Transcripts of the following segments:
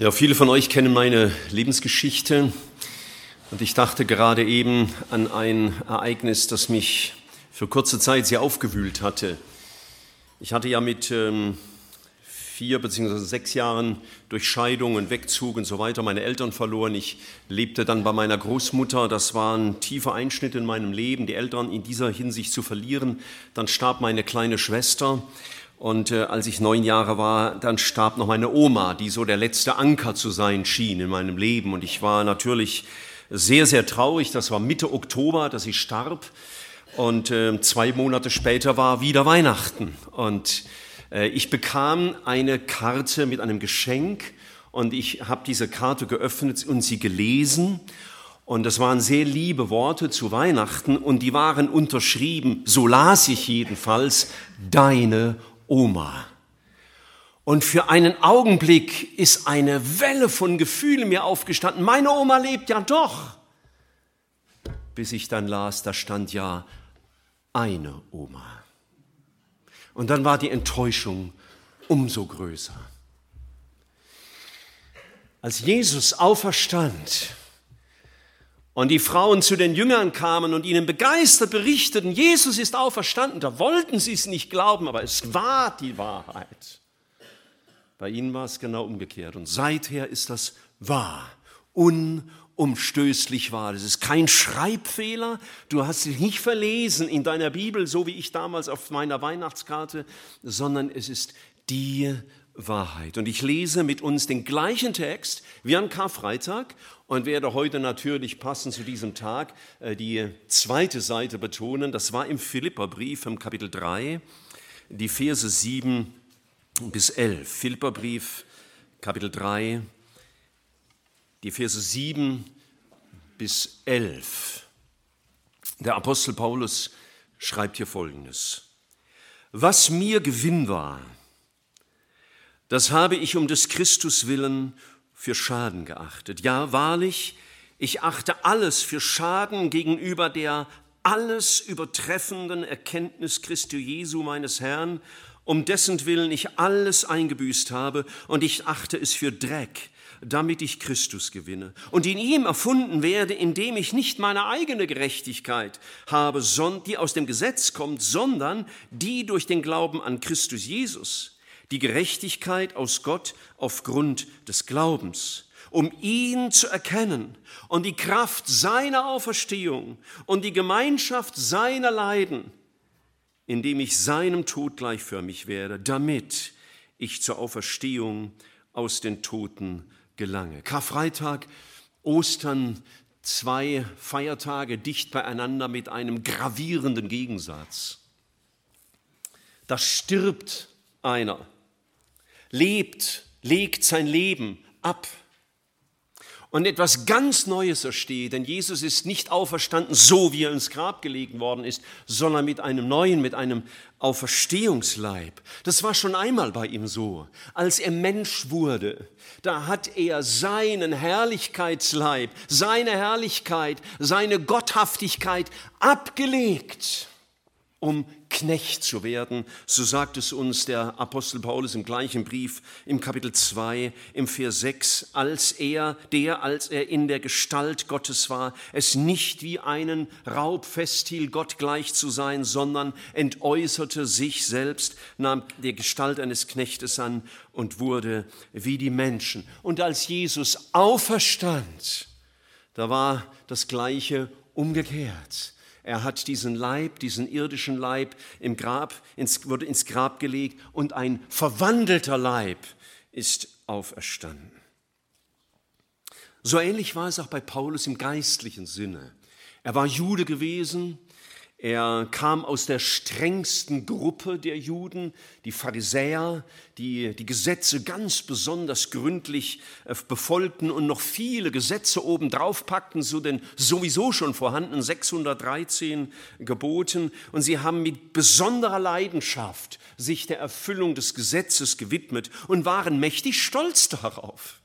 Ja, viele von euch kennen meine Lebensgeschichte und ich dachte gerade eben an ein Ereignis, das mich für kurze Zeit sehr aufgewühlt hatte. Ich hatte ja mit ähm, vier beziehungsweise sechs Jahren durch Scheidung und Wegzug und so weiter meine Eltern verloren. Ich lebte dann bei meiner Großmutter. Das war ein tiefer Einschnitt in meinem Leben, die Eltern in dieser Hinsicht zu verlieren. Dann starb meine kleine Schwester. Und äh, als ich neun Jahre war, dann starb noch meine Oma, die so der letzte Anker zu sein schien in meinem Leben. Und ich war natürlich sehr, sehr traurig. Das war Mitte Oktober, dass sie starb. Und äh, zwei Monate später war wieder Weihnachten. Und äh, ich bekam eine Karte mit einem Geschenk. Und ich habe diese Karte geöffnet und sie gelesen. Und das waren sehr liebe Worte zu Weihnachten und die waren unterschrieben, so las ich jedenfalls, deine Oma. Und für einen Augenblick ist eine Welle von Gefühlen mir aufgestanden. Meine Oma lebt ja doch. Bis ich dann las, da stand ja eine Oma. Und dann war die Enttäuschung umso größer. Als Jesus auferstand, und die Frauen zu den Jüngern kamen und ihnen begeistert berichteten, Jesus ist auferstanden, da wollten sie es nicht glauben, aber es war die Wahrheit. Bei ihnen war es genau umgekehrt und seither ist das wahr, unumstößlich wahr. Das ist kein Schreibfehler, du hast dich nicht verlesen in deiner Bibel, so wie ich damals auf meiner Weihnachtskarte, sondern es ist die Wahrheit. Und ich lese mit uns den gleichen Text wie an Karfreitag und werde heute natürlich passend zu diesem Tag äh, die zweite Seite betonen. Das war im Philipperbrief im Kapitel 3, die Verse 7 bis 11. Philipperbrief, Kapitel 3, die Verse 7 bis 11. Der Apostel Paulus schreibt hier Folgendes. Was mir Gewinn war, das habe ich um des Christus willen für Schaden geachtet. Ja, wahrlich, ich achte alles für Schaden gegenüber der alles übertreffenden Erkenntnis Christi Jesu meines Herrn, um dessen Willen ich alles eingebüßt habe, und ich achte es für Dreck, damit ich Christus gewinne und in ihm erfunden werde, indem ich nicht meine eigene Gerechtigkeit habe, die aus dem Gesetz kommt, sondern die durch den Glauben an Christus Jesus die Gerechtigkeit aus Gott aufgrund des Glaubens, um ihn zu erkennen und die Kraft seiner Auferstehung und die Gemeinschaft seiner Leiden, indem ich seinem Tod gleichförmig werde, damit ich zur Auferstehung aus den Toten gelange. Karfreitag, Ostern, zwei Feiertage dicht beieinander mit einem gravierenden Gegensatz. Da stirbt einer lebt, legt sein Leben ab. Und etwas ganz Neues ersteht, denn Jesus ist nicht auferstanden, so wie er ins Grab gelegen worden ist, sondern mit einem neuen, mit einem Auferstehungsleib. Das war schon einmal bei ihm so. Als er Mensch wurde, da hat er seinen Herrlichkeitsleib, seine Herrlichkeit, seine Gotthaftigkeit abgelegt, um Knecht zu werden. So sagt es uns der Apostel Paulus im gleichen Brief im Kapitel 2 im Vers 6, als er, der, als er in der Gestalt Gottes war, es nicht wie einen Raub festhielt, Gott gleich zu sein, sondern entäußerte sich selbst, nahm die Gestalt eines Knechtes an und wurde wie die Menschen. Und als Jesus auferstand, da war das Gleiche umgekehrt. Er hat diesen Leib, diesen irdischen Leib im Grab, ins, wurde ins Grab gelegt und ein verwandelter Leib ist auferstanden. So ähnlich war es auch bei Paulus im geistlichen Sinne. Er war Jude gewesen, er kam aus der strengsten Gruppe der Juden, die Pharisäer, die die Gesetze ganz besonders gründlich äh, befolgten und noch viele Gesetze obendrauf packten, so den sowieso schon vorhandenen 613 Geboten. Und sie haben mit besonderer Leidenschaft sich der Erfüllung des Gesetzes gewidmet und waren mächtig stolz darauf.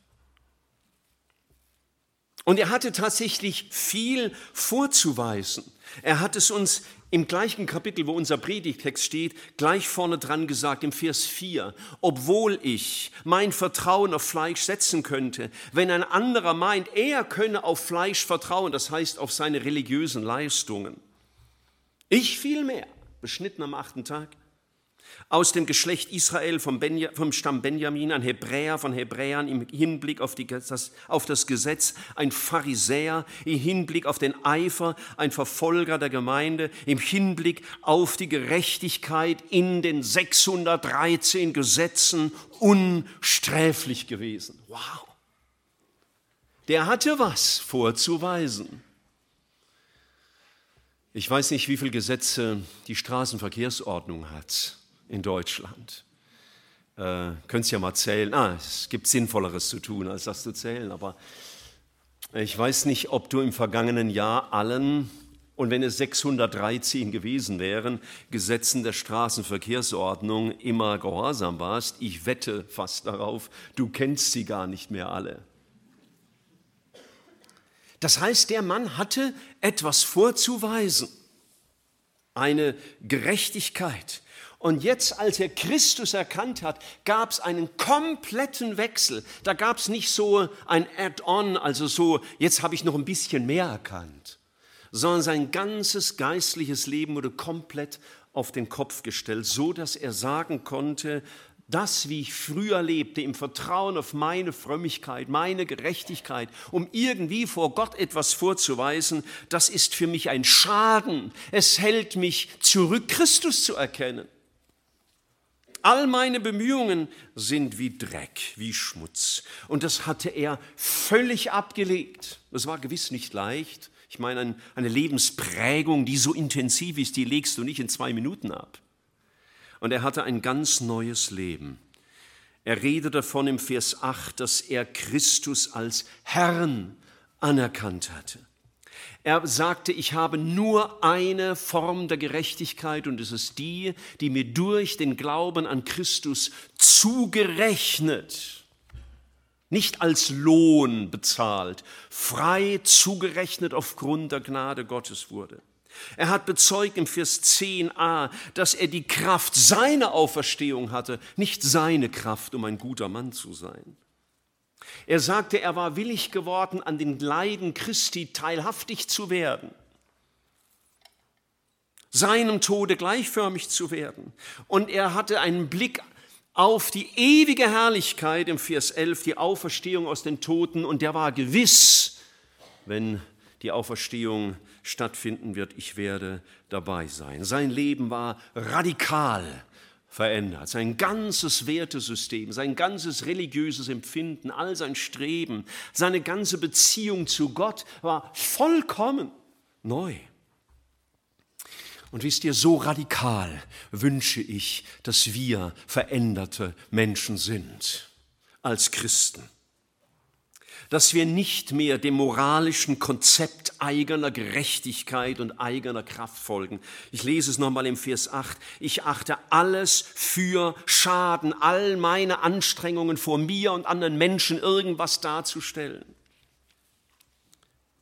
Und er hatte tatsächlich viel vorzuweisen. Er hat es uns im gleichen Kapitel, wo unser Predigtext steht, gleich vorne dran gesagt, im Vers 4, obwohl ich mein Vertrauen auf Fleisch setzen könnte, wenn ein anderer meint, er könne auf Fleisch vertrauen, das heißt auf seine religiösen Leistungen. Ich vielmehr, beschnitten am achten Tag, aus dem Geschlecht Israel vom, Benja, vom, Stamm Benjamin, ein Hebräer von Hebräern im Hinblick auf, die, das, auf, das, Gesetz, ein Pharisäer im Hinblick auf den Eifer, ein Verfolger der Gemeinde, im Hinblick auf die Gerechtigkeit in den 613 Gesetzen unsträflich gewesen. Wow! Der hatte was vorzuweisen. Ich weiß nicht, wie viele Gesetze die Straßenverkehrsordnung hat in Deutschland. Äh, Könnt ja mal zählen. Ah, es gibt Sinnvolleres zu tun, als das zu zählen. Aber ich weiß nicht, ob du im vergangenen Jahr allen, und wenn es 613 gewesen wären, Gesetzen der Straßenverkehrsordnung immer gehorsam warst. Ich wette fast darauf, du kennst sie gar nicht mehr alle. Das heißt, der Mann hatte etwas vorzuweisen, eine Gerechtigkeit, und jetzt, als er Christus erkannt hat, gab es einen kompletten Wechsel. Da gab es nicht so ein Add-on, also so, jetzt habe ich noch ein bisschen mehr erkannt, sondern sein ganzes geistliches Leben wurde komplett auf den Kopf gestellt, so dass er sagen konnte, das, wie ich früher lebte, im Vertrauen auf meine Frömmigkeit, meine Gerechtigkeit, um irgendwie vor Gott etwas vorzuweisen, das ist für mich ein Schaden. Es hält mich zurück, Christus zu erkennen. All meine Bemühungen sind wie Dreck, wie Schmutz. Und das hatte er völlig abgelegt. Das war gewiss nicht leicht. Ich meine, eine Lebensprägung, die so intensiv ist, die legst du nicht in zwei Minuten ab. Und er hatte ein ganz neues Leben. Er redet davon im Vers 8, dass er Christus als Herrn anerkannt hatte. Er sagte, ich habe nur eine Form der Gerechtigkeit und es ist die, die mir durch den Glauben an Christus zugerechnet, nicht als Lohn bezahlt, frei zugerechnet aufgrund der Gnade Gottes wurde. Er hat bezeugt im Vers 10a, dass er die Kraft seiner Auferstehung hatte, nicht seine Kraft, um ein guter Mann zu sein. Er sagte, er war willig geworden, an den Leiden Christi teilhaftig zu werden, seinem Tode gleichförmig zu werden. Und er hatte einen Blick auf die ewige Herrlichkeit im Vers 11, die Auferstehung aus den Toten, und der war gewiss, wenn die Auferstehung stattfinden wird, ich werde dabei sein. Sein Leben war radikal verändert. Sein ganzes Wertesystem, sein ganzes religiöses Empfinden, all sein Streben, seine ganze Beziehung zu Gott war vollkommen neu. Und wisst ihr, so radikal wünsche ich, dass wir veränderte Menschen sind als Christen dass wir nicht mehr dem moralischen Konzept eigener Gerechtigkeit und eigener Kraft folgen. Ich lese es nochmal im Vers 8. Ich achte alles für Schaden, all meine Anstrengungen vor mir und anderen Menschen irgendwas darzustellen.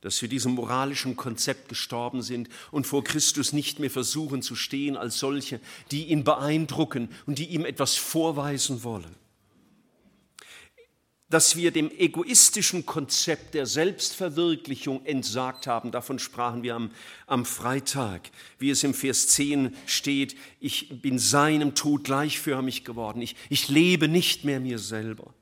Dass wir diesem moralischen Konzept gestorben sind und vor Christus nicht mehr versuchen zu stehen als solche, die ihn beeindrucken und die ihm etwas vorweisen wollen dass wir dem egoistischen Konzept der Selbstverwirklichung entsagt haben. Davon sprachen wir am, am, Freitag, wie es im Vers 10 steht, ich bin seinem Tod gleichförmig geworden, ich, ich lebe nicht mehr mir selber.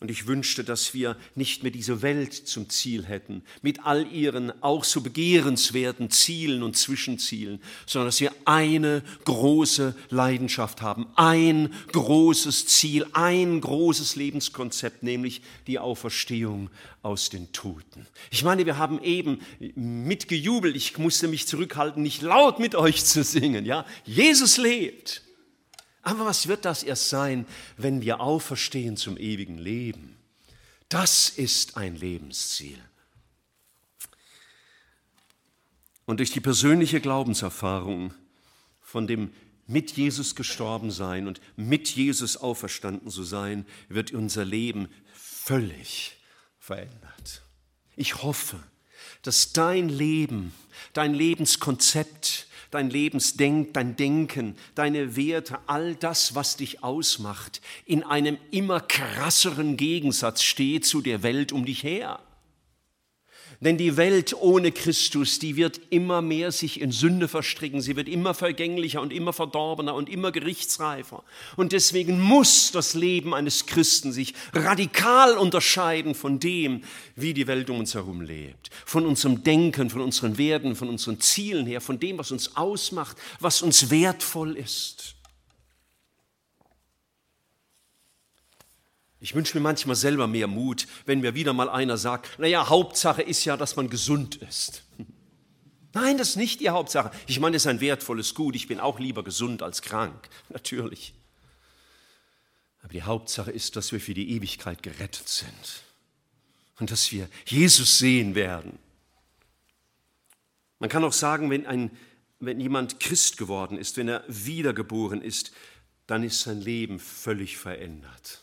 Und ich wünschte, dass wir nicht mehr diese Welt zum Ziel hätten, mit all ihren auch so begehrenswerten Zielen und Zwischenzielen, sondern dass wir eine große Leidenschaft haben, ein großes Ziel, ein großes Lebenskonzept, nämlich die Auferstehung aus den Toten. Ich meine, wir haben eben mitgejubelt, ich musste mich zurückhalten, nicht laut mit euch zu singen, ja? Jesus lebt. Aber was wird das erst sein, wenn wir auferstehen zum ewigen Leben? Das ist ein Lebensziel. Und durch die persönliche Glaubenserfahrung von dem mit Jesus gestorben sein und mit Jesus auferstanden zu sein, wird unser Leben völlig verändert. Ich hoffe, dass dein Leben, dein Lebenskonzept, dein Lebensdenk, dein Denken, deine Werte, all das, was dich ausmacht, in einem immer krasseren Gegensatz steht zu der Welt um dich her. Denn die Welt ohne Christus, die wird immer mehr sich in Sünde verstricken, sie wird immer vergänglicher und immer verdorbener und immer gerichtsreifer. Und deswegen muss das Leben eines Christen sich radikal unterscheiden von dem, wie die Welt um uns herum lebt. Von unserem Denken, von unseren Werten, von unseren Zielen her, von dem, was uns ausmacht, was uns wertvoll ist. Ich wünsche mir manchmal selber mehr Mut, wenn mir wieder mal einer sagt, naja, Hauptsache ist ja, dass man gesund ist. Nein, das ist nicht die Hauptsache. Ich meine, es ist ein wertvolles Gut. Ich bin auch lieber gesund als krank, natürlich. Aber die Hauptsache ist, dass wir für die Ewigkeit gerettet sind und dass wir Jesus sehen werden. Man kann auch sagen, wenn, ein, wenn jemand Christ geworden ist, wenn er wiedergeboren ist, dann ist sein Leben völlig verändert.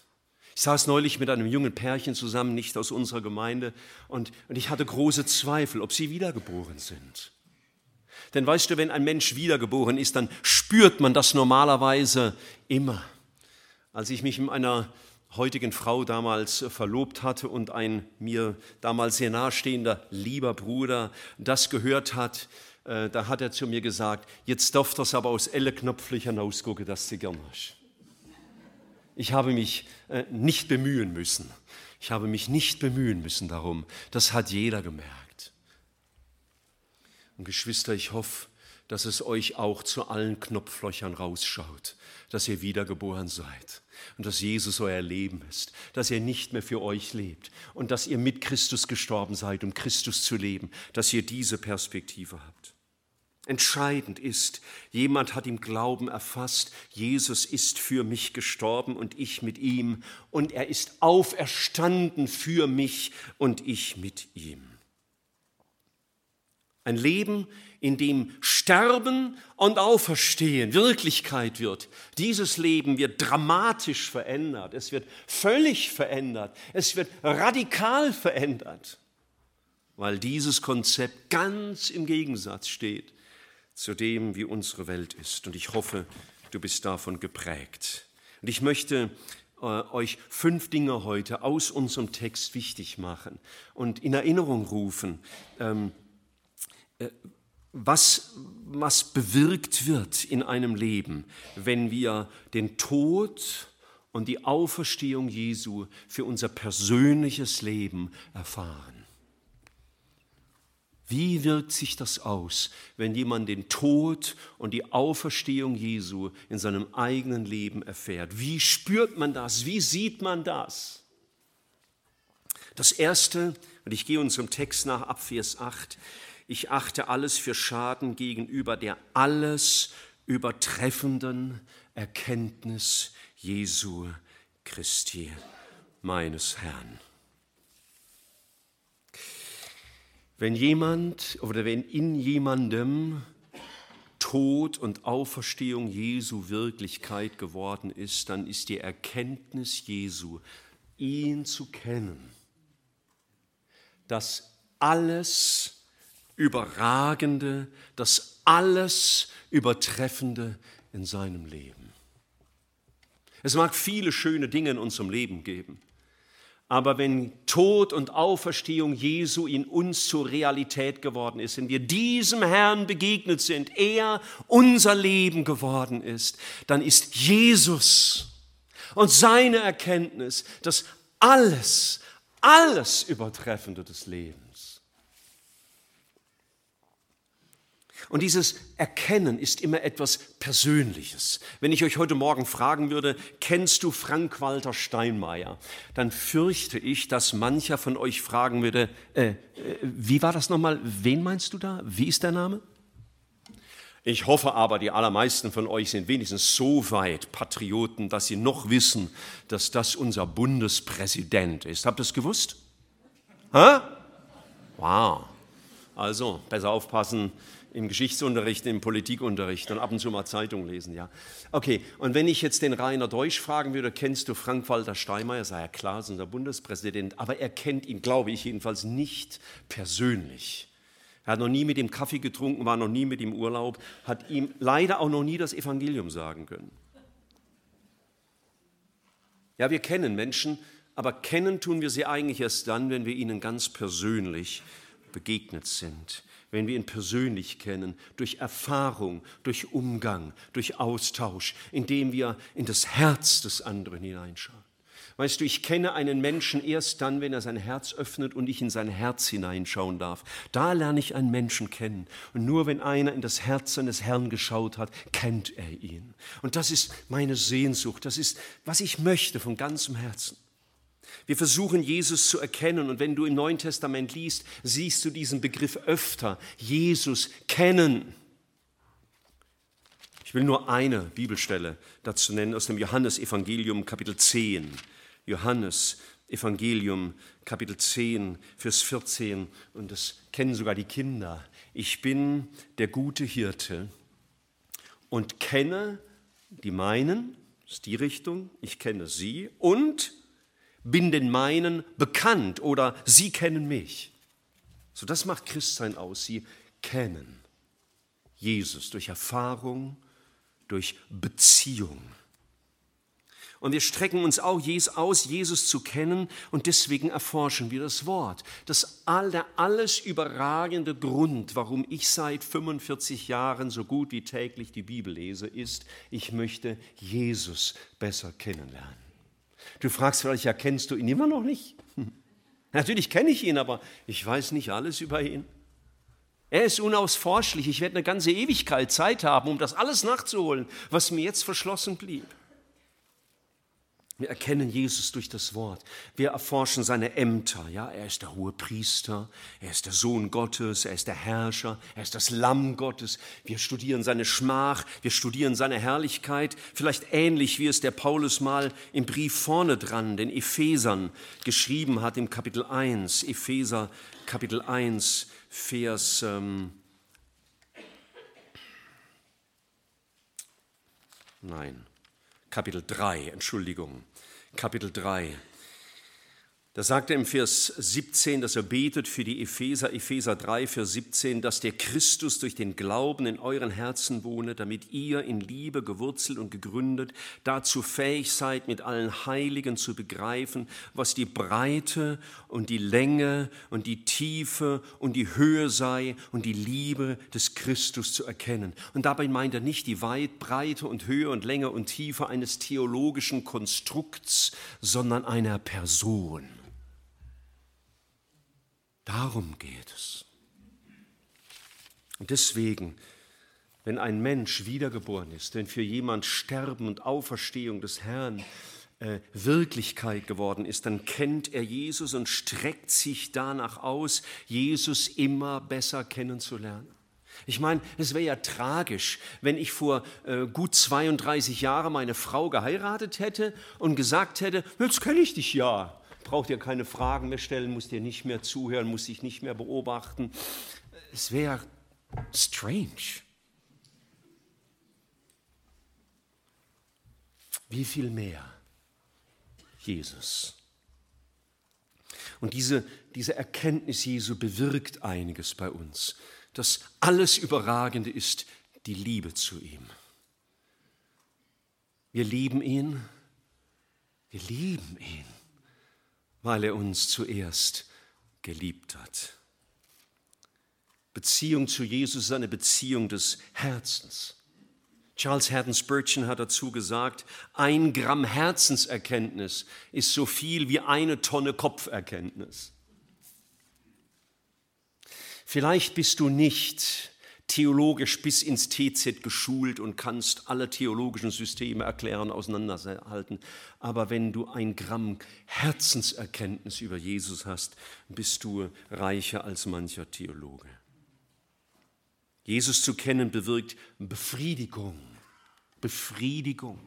Ich saß neulich mit einem jungen Pärchen zusammen, nicht aus unserer Gemeinde, und, und ich hatte große Zweifel, ob sie wiedergeboren sind. Denn weißt du, wenn ein Mensch wiedergeboren ist, dann spürt man das normalerweise immer. Als ich mich mit einer heutigen Frau damals verlobt hatte und ein mir damals sehr nahestehender lieber Bruder das gehört hat, äh, da hat er zu mir gesagt, jetzt darf das aber aus elle Knopflich hinausgucken, dass sie gern hast. Ich habe mich äh, nicht bemühen müssen. Ich habe mich nicht bemühen müssen darum. Das hat jeder gemerkt. Und Geschwister, ich hoffe, dass es euch auch zu allen Knopflöchern rausschaut, dass ihr wiedergeboren seid und dass Jesus euer Leben ist, dass ihr nicht mehr für euch lebt und dass ihr mit Christus gestorben seid, um Christus zu leben, dass ihr diese Perspektive habt. Entscheidend ist, jemand hat im Glauben erfasst, Jesus ist für mich gestorben und ich mit ihm. Und er ist auferstanden für mich und ich mit ihm. Ein Leben, in dem Sterben und Auferstehen Wirklichkeit wird. Dieses Leben wird dramatisch verändert, es wird völlig verändert, es wird radikal verändert, weil dieses Konzept ganz im Gegensatz steht zu dem, wie unsere Welt ist. Und ich hoffe, du bist davon geprägt. Und ich möchte äh, euch fünf Dinge heute aus unserem Text wichtig machen und in Erinnerung rufen, ähm, äh, was, was bewirkt wird in einem Leben, wenn wir den Tod und die Auferstehung Jesu für unser persönliches Leben erfahren. Wie wirkt sich das aus, wenn jemand den Tod und die Auferstehung Jesu in seinem eigenen Leben erfährt? Wie spürt man das? Wie sieht man das? Das Erste, und ich gehe unserem Text nach ab Vers 8, ich achte alles für Schaden gegenüber der alles übertreffenden Erkenntnis Jesu Christi, meines Herrn. Wenn jemand oder wenn in jemandem Tod und Auferstehung Jesu Wirklichkeit geworden ist, dann ist die Erkenntnis Jesu, ihn zu kennen, das alles Überragende, das alles Übertreffende in seinem Leben. Es mag viele schöne Dinge in unserem Leben geben. Aber wenn Tod und Auferstehung Jesu in uns zur Realität geworden ist, wenn wir diesem Herrn begegnet sind, er unser Leben geworden ist, dann ist Jesus und seine Erkenntnis das alles, alles Übertreffende des Lebens. Und dieses Erkennen ist immer etwas Persönliches. Wenn ich euch heute Morgen fragen würde, kennst du Frank-Walter Steinmeier, dann fürchte ich, dass mancher von euch fragen würde, äh, äh, wie war das nochmal? Wen meinst du da? Wie ist der Name? Ich hoffe aber, die allermeisten von euch sind wenigstens so weit Patrioten, dass sie noch wissen, dass das unser Bundespräsident ist. Habt ihr es gewusst? Hä? Wow. Also besser aufpassen im Geschichtsunterricht, im Politikunterricht und ab und zu mal Zeitung lesen, ja. Okay, und wenn ich jetzt den Rainer Deutsch fragen würde, kennst du Frank-Walter Steinmeier? Sei ja klar, ist unser Bundespräsident, aber er kennt ihn, glaube ich jedenfalls, nicht persönlich. Er hat noch nie mit ihm Kaffee getrunken, war noch nie mit ihm Urlaub, hat ihm leider auch noch nie das Evangelium sagen können. Ja, wir kennen Menschen, aber kennen tun wir sie eigentlich erst dann, wenn wir ihnen ganz persönlich begegnet sind, wenn wir ihn persönlich kennen, durch Erfahrung, durch Umgang, durch Austausch, indem wir in das Herz des anderen hineinschauen. Weißt du, ich kenne einen Menschen erst dann, wenn er sein Herz öffnet und ich in sein Herz hineinschauen darf. Da lerne ich einen Menschen kennen. Und nur wenn einer in das Herz seines Herrn geschaut hat, kennt er ihn. Und das ist meine Sehnsucht. Das ist, was ich möchte von ganzem Herzen. Wir versuchen Jesus zu erkennen und wenn du im Neuen Testament liest, siehst du diesen Begriff öfter. Jesus kennen. Ich will nur eine Bibelstelle dazu nennen aus dem Johannesevangelium Kapitel 10. Johannes Evangelium Kapitel 10, Vers 14 und das kennen sogar die Kinder. Ich bin der gute Hirte und kenne die meinen, ist die Richtung, ich kenne sie und bin den meinen bekannt oder sie kennen mich. So das macht Christsein aus, sie kennen Jesus durch Erfahrung, durch Beziehung. Und wir strecken uns auch aus, Jesus zu kennen und deswegen erforschen wir das Wort. Das der alles überragende Grund, warum ich seit 45 Jahren so gut wie täglich die Bibel lese, ist, ich möchte Jesus besser kennenlernen. Du fragst vielleicht, ja, kennst du ihn immer noch nicht? Hm. Natürlich kenne ich ihn, aber ich weiß nicht alles über ihn. Er ist unausforschlich. Ich werde eine ganze Ewigkeit Zeit haben, um das alles nachzuholen, was mir jetzt verschlossen blieb. Wir erkennen Jesus durch das Wort. Wir erforschen seine Ämter. Ja, er ist der hohe Priester, er ist der Sohn Gottes, er ist der Herrscher, er ist das Lamm Gottes. Wir studieren seine Schmach, wir studieren seine Herrlichkeit. Vielleicht ähnlich wie es der Paulus mal im Brief vorne dran, den Ephesern, geschrieben hat im Kapitel 1. Epheser Kapitel 1, Vers. Ähm, nein. Kapitel 3, Entschuldigung, Kapitel 3. Da sagt er im Vers 17, dass er betet für die Epheser, Epheser 3, Vers 17, dass der Christus durch den Glauben in euren Herzen wohne, damit ihr in Liebe gewurzelt und gegründet dazu fähig seid, mit allen Heiligen zu begreifen, was die Breite und die Länge und die Tiefe und die Höhe sei und die Liebe des Christus zu erkennen. Und dabei meint er nicht die Weit, Breite und Höhe und Länge und Tiefe eines theologischen Konstrukts, sondern einer Person. Darum geht es. Und deswegen, wenn ein Mensch wiedergeboren ist, wenn für jemand Sterben und Auferstehung des Herrn äh, Wirklichkeit geworden ist, dann kennt er Jesus und streckt sich danach aus, Jesus immer besser kennenzulernen. Ich meine, es wäre ja tragisch, wenn ich vor äh, gut 32 Jahren meine Frau geheiratet hätte und gesagt hätte, jetzt kenne ich dich ja braucht ihr keine Fragen mehr stellen, musst ihr nicht mehr zuhören, muss dich nicht mehr beobachten. Es wäre strange. Wie viel mehr Jesus. Und diese, diese Erkenntnis Jesu bewirkt einiges bei uns. Das alles Überragende ist die Liebe zu ihm. Wir lieben ihn, wir lieben ihn weil er uns zuerst geliebt hat. Beziehung zu Jesus ist eine Beziehung des Herzens. Charles Haddon Spurgeon hat dazu gesagt, ein Gramm Herzenserkenntnis ist so viel wie eine Tonne Kopferkenntnis. Vielleicht bist du nicht theologisch bis ins TZ geschult und kannst alle theologischen Systeme erklären, auseinanderhalten. Aber wenn du ein Gramm Herzenserkenntnis über Jesus hast, bist du reicher als mancher Theologe. Jesus zu kennen bewirkt Befriedigung. Befriedigung.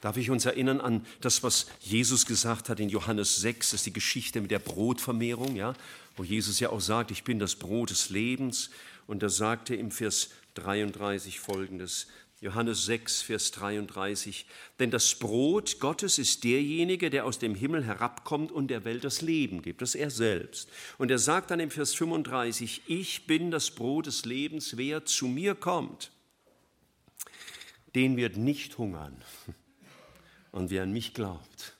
Darf ich uns erinnern an das, was Jesus gesagt hat in Johannes 6, das ist die Geschichte mit der Brotvermehrung, ja, wo Jesus ja auch sagt, ich bin das Brot des Lebens. Und da sagt er im Vers 33 folgendes, Johannes 6, Vers 33, denn das Brot Gottes ist derjenige, der aus dem Himmel herabkommt und der Welt das Leben gibt, das ist er selbst. Und er sagt dann im Vers 35, ich bin das Brot des Lebens, wer zu mir kommt, den wird nicht hungern. Und wer an mich glaubt,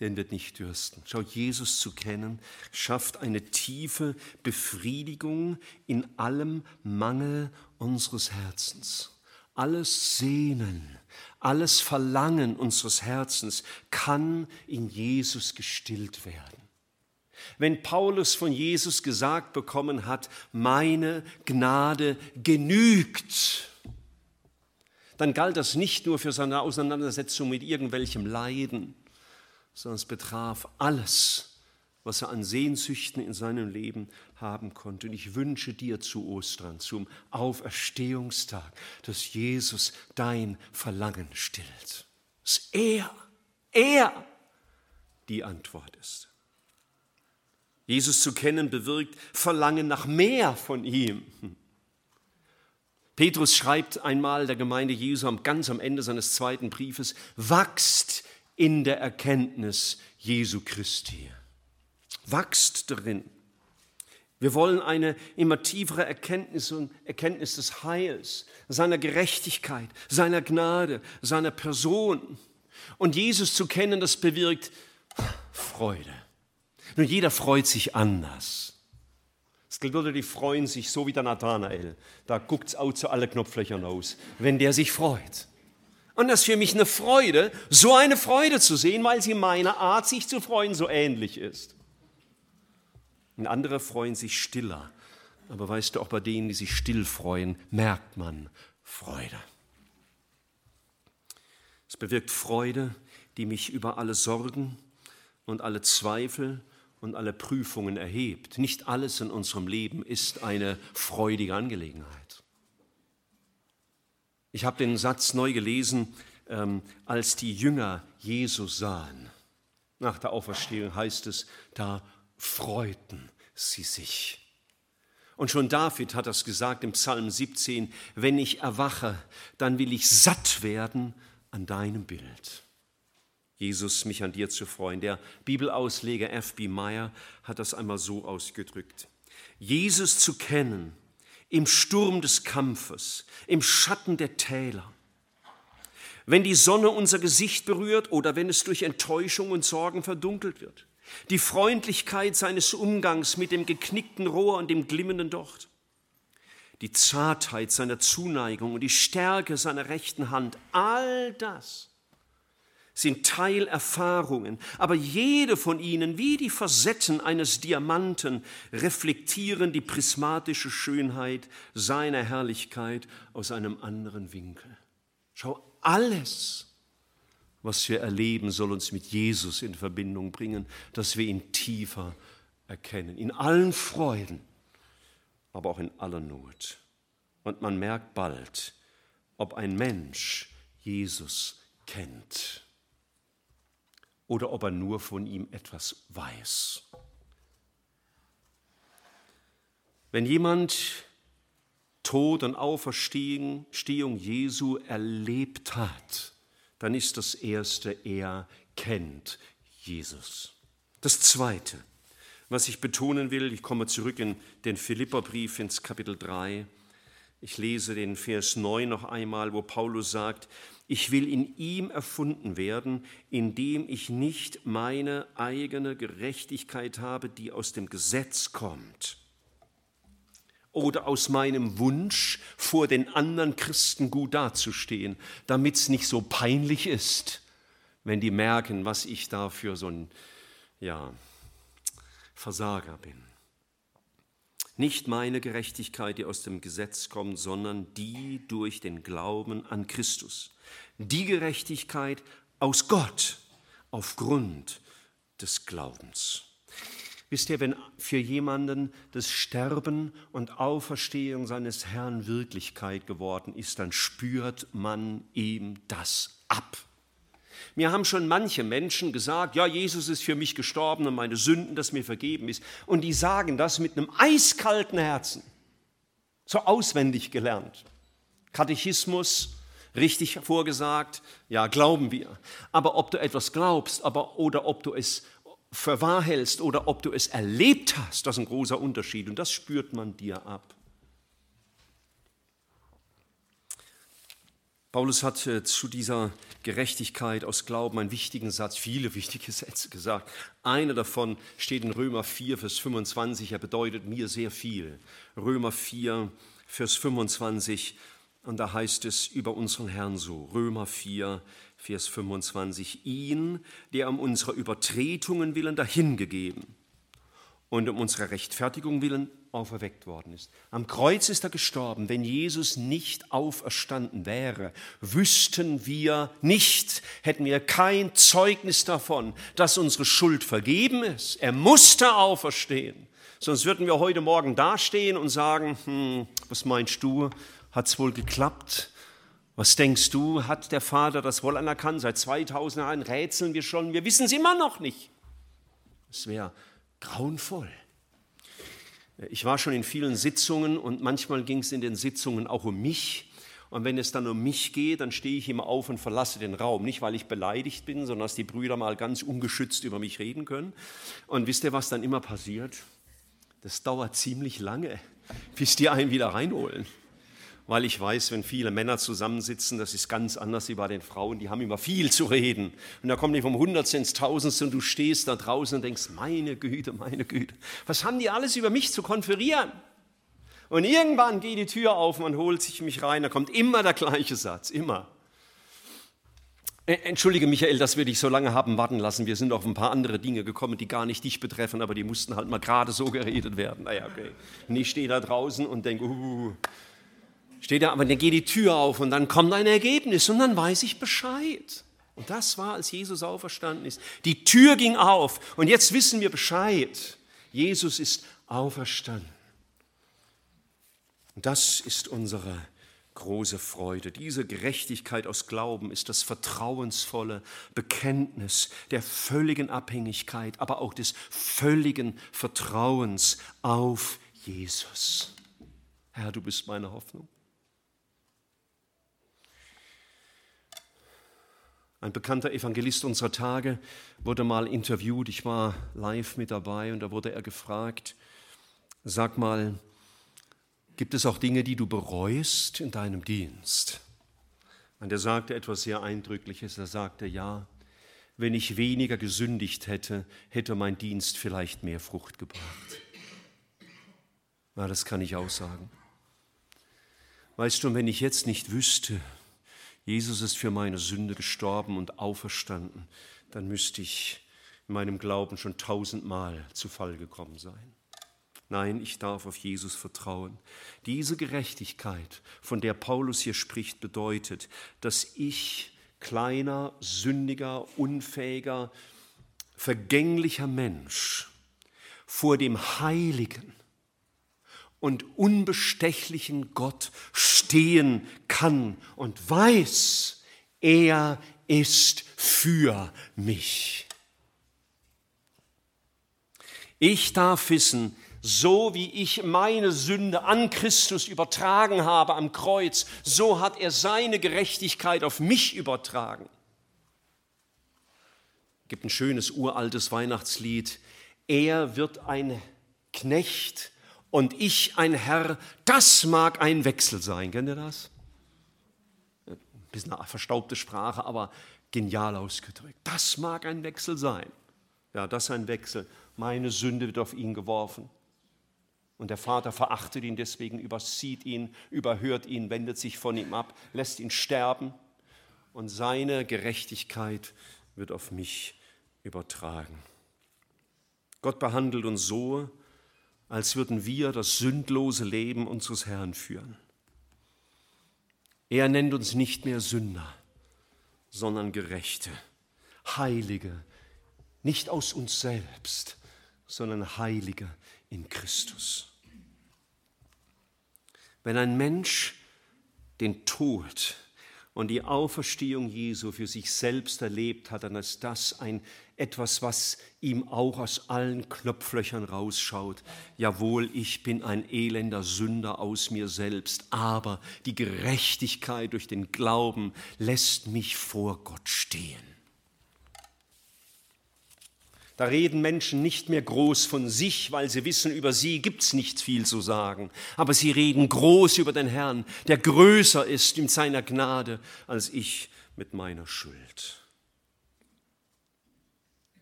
den wird nicht dürsten. Schau, Jesus zu kennen, schafft eine tiefe Befriedigung in allem Mangel unseres Herzens. Alles Sehnen, alles Verlangen unseres Herzens kann in Jesus gestillt werden. Wenn Paulus von Jesus gesagt bekommen hat, meine Gnade genügt, dann galt das nicht nur für seine Auseinandersetzung mit irgendwelchem Leiden, sondern es betraf alles, was er an Sehnsüchten in seinem Leben haben konnte. Und ich wünsche dir zu Ostern, zum Auferstehungstag, dass Jesus dein Verlangen stillt. Dass er, er die Antwort ist. Jesus zu kennen bewirkt Verlangen nach mehr von ihm. Petrus schreibt einmal der Gemeinde Jesu ganz am Ende seines zweiten Briefes, wachst in der Erkenntnis Jesu Christi. Wachst darin. Wir wollen eine immer tiefere Erkenntnis und Erkenntnis des Heils, seiner Gerechtigkeit, seiner Gnade, seiner Person. Und Jesus zu kennen, das bewirkt Freude. Nun, jeder freut sich anders. Es gibt Leute, die freuen sich so wie der Nathanael. Da guckt es auch zu allen Knopflöchern aus, wenn der sich freut. Und das ist für mich eine Freude, so eine Freude zu sehen, weil sie meiner Art, sich zu freuen, so ähnlich ist. Und andere freuen sich stiller. Aber weißt du, auch bei denen, die sich still freuen, merkt man Freude. Es bewirkt Freude, die mich über alle Sorgen und alle Zweifel und alle Prüfungen erhebt. Nicht alles in unserem Leben ist eine freudige Angelegenheit. Ich habe den Satz neu gelesen, ähm, als die Jünger Jesus sahen. Nach der Auferstehung heißt es, da freuten sie sich. Und schon David hat das gesagt im Psalm 17, wenn ich erwache, dann will ich satt werden an deinem Bild. Jesus, mich an dir zu freuen. Der Bibelausleger F.B. Meyer hat das einmal so ausgedrückt. Jesus zu kennen im Sturm des Kampfes, im Schatten der Täler. Wenn die Sonne unser Gesicht berührt oder wenn es durch Enttäuschung und Sorgen verdunkelt wird. Die Freundlichkeit seines Umgangs mit dem geknickten Rohr und dem glimmenden Docht. Die Zartheit seiner Zuneigung und die Stärke seiner rechten Hand. All das sind Teilerfahrungen, aber jede von ihnen, wie die Facetten eines Diamanten, reflektieren die prismatische Schönheit seiner Herrlichkeit aus einem anderen Winkel. Schau, alles, was wir erleben, soll uns mit Jesus in Verbindung bringen, dass wir ihn tiefer erkennen, in allen Freuden, aber auch in aller Not. Und man merkt bald, ob ein Mensch Jesus kennt oder ob er nur von ihm etwas weiß. Wenn jemand Tod und Auferstehung Jesu erlebt hat, dann ist das Erste, er kennt Jesus. Das Zweite, was ich betonen will, ich komme zurück in den Philipperbrief ins Kapitel 3. Ich lese den Vers 9 noch einmal, wo Paulus sagt, ich will in ihm erfunden werden, indem ich nicht meine eigene Gerechtigkeit habe, die aus dem Gesetz kommt oder aus meinem Wunsch, vor den anderen Christen gut dazustehen, damit es nicht so peinlich ist, wenn die merken, was ich da für so ein ja, Versager bin. Nicht meine Gerechtigkeit, die aus dem Gesetz kommt, sondern die durch den Glauben an Christus die Gerechtigkeit aus Gott aufgrund des Glaubens. Wisst ihr, wenn für jemanden das Sterben und Auferstehung seines Herrn Wirklichkeit geworden ist, dann spürt man ihm das ab. Mir haben schon manche Menschen gesagt, ja, Jesus ist für mich gestorben und meine Sünden, dass mir vergeben ist. Und die sagen das mit einem eiskalten Herzen, so auswendig gelernt. Katechismus, richtig vorgesagt, ja, glauben wir. Aber ob du etwas glaubst aber, oder ob du es für wahr hältst oder ob du es erlebt hast, das ist ein großer Unterschied und das spürt man dir ab. Paulus hat äh, zu dieser Gerechtigkeit aus Glauben einen wichtigen Satz, viele wichtige Sätze gesagt. Einer davon steht in Römer 4, Vers 25, er bedeutet mir sehr viel. Römer 4, Vers 25, und da heißt es über unseren Herrn so, Römer 4, Vers 25, ihn, der um unserer Übertretungen willen dahingegeben und um unserer Rechtfertigung willen auferweckt worden ist. Am Kreuz ist er gestorben. Wenn Jesus nicht auferstanden wäre, wüssten wir nicht, hätten wir kein Zeugnis davon, dass unsere Schuld vergeben ist. Er musste auferstehen. Sonst würden wir heute Morgen dastehen und sagen, hm, was meinst du, hat es wohl geklappt? Was denkst du, hat der Vater das wohl anerkannt? Seit 2000 Jahren rätseln wir schon, wir wissen es immer noch nicht. Es wäre grauenvoll. Ich war schon in vielen Sitzungen und manchmal ging es in den Sitzungen auch um mich. Und wenn es dann um mich geht, dann stehe ich immer auf und verlasse den Raum. Nicht, weil ich beleidigt bin, sondern dass die Brüder mal ganz ungeschützt über mich reden können. Und wisst ihr, was dann immer passiert? Das dauert ziemlich lange, bis die einen wieder reinholen weil ich weiß, wenn viele Männer zusammensitzen, das ist ganz anders wie bei den Frauen, die haben immer viel zu reden. Und da kommen die vom Hundertste ins Tausendste und du stehst da draußen und denkst, meine Güte, meine Güte, was haben die alles über mich zu konferieren? Und irgendwann geht die Tür auf, man holt sich mich rein, da kommt immer der gleiche Satz, immer. Entschuldige, Michael, dass wir dich so lange haben warten lassen. Wir sind auf ein paar andere Dinge gekommen, die gar nicht dich betreffen, aber die mussten halt mal gerade so geredet werden. Naja, okay. Und ich stehe da draußen und denke, uh, Steht da, aber dann geht die Tür auf und dann kommt ein Ergebnis und dann weiß ich Bescheid. Und das war, als Jesus auferstanden ist. Die Tür ging auf und jetzt wissen wir Bescheid. Jesus ist auferstanden. Und das ist unsere große Freude. Diese Gerechtigkeit aus Glauben ist das vertrauensvolle Bekenntnis der völligen Abhängigkeit, aber auch des völligen Vertrauens auf Jesus. Herr, du bist meine Hoffnung. Ein bekannter Evangelist unserer Tage wurde mal interviewt, ich war live mit dabei und da wurde er gefragt, sag mal, gibt es auch Dinge, die du bereust in deinem Dienst? Und er sagte etwas sehr Eindrückliches, er sagte, ja, wenn ich weniger gesündigt hätte, hätte mein Dienst vielleicht mehr Frucht gebracht. Na, das kann ich auch sagen. Weißt du, wenn ich jetzt nicht wüsste, Jesus ist für meine Sünde gestorben und auferstanden, dann müsste ich in meinem Glauben schon tausendmal zu Fall gekommen sein. Nein, ich darf auf Jesus vertrauen. Diese Gerechtigkeit, von der Paulus hier spricht, bedeutet, dass ich kleiner, sündiger, unfähiger, vergänglicher Mensch vor dem Heiligen, und unbestechlichen Gott stehen kann und weiß, er ist für mich. Ich darf wissen, so wie ich meine Sünde an Christus übertragen habe am Kreuz, so hat er seine Gerechtigkeit auf mich übertragen. Es gibt ein schönes uraltes Weihnachtslied. Er wird ein Knecht und ich ein Herr, das mag ein Wechsel sein. Kennt ihr das? Ein bisschen eine verstaubte Sprache, aber genial ausgedrückt. Das mag ein Wechsel sein. Ja, das ist ein Wechsel. Meine Sünde wird auf ihn geworfen. Und der Vater verachtet ihn deswegen, übersieht ihn, überhört ihn, wendet sich von ihm ab, lässt ihn sterben. Und seine Gerechtigkeit wird auf mich übertragen. Gott behandelt uns so, als würden wir das sündlose Leben unseres Herrn führen. Er nennt uns nicht mehr Sünder, sondern Gerechte, Heilige, nicht aus uns selbst, sondern Heilige in Christus. Wenn ein Mensch den Tod und die Auferstehung Jesu für sich selbst erlebt hat, dann ist das ein etwas, was ihm auch aus allen Knopflöchern rausschaut. Jawohl, ich bin ein elender Sünder aus mir selbst, aber die Gerechtigkeit durch den Glauben lässt mich vor Gott stehen. Da reden Menschen nicht mehr groß von sich, weil sie wissen, über sie gibt es nicht viel zu sagen. Aber sie reden groß über den Herrn, der größer ist in seiner Gnade als ich mit meiner Schuld.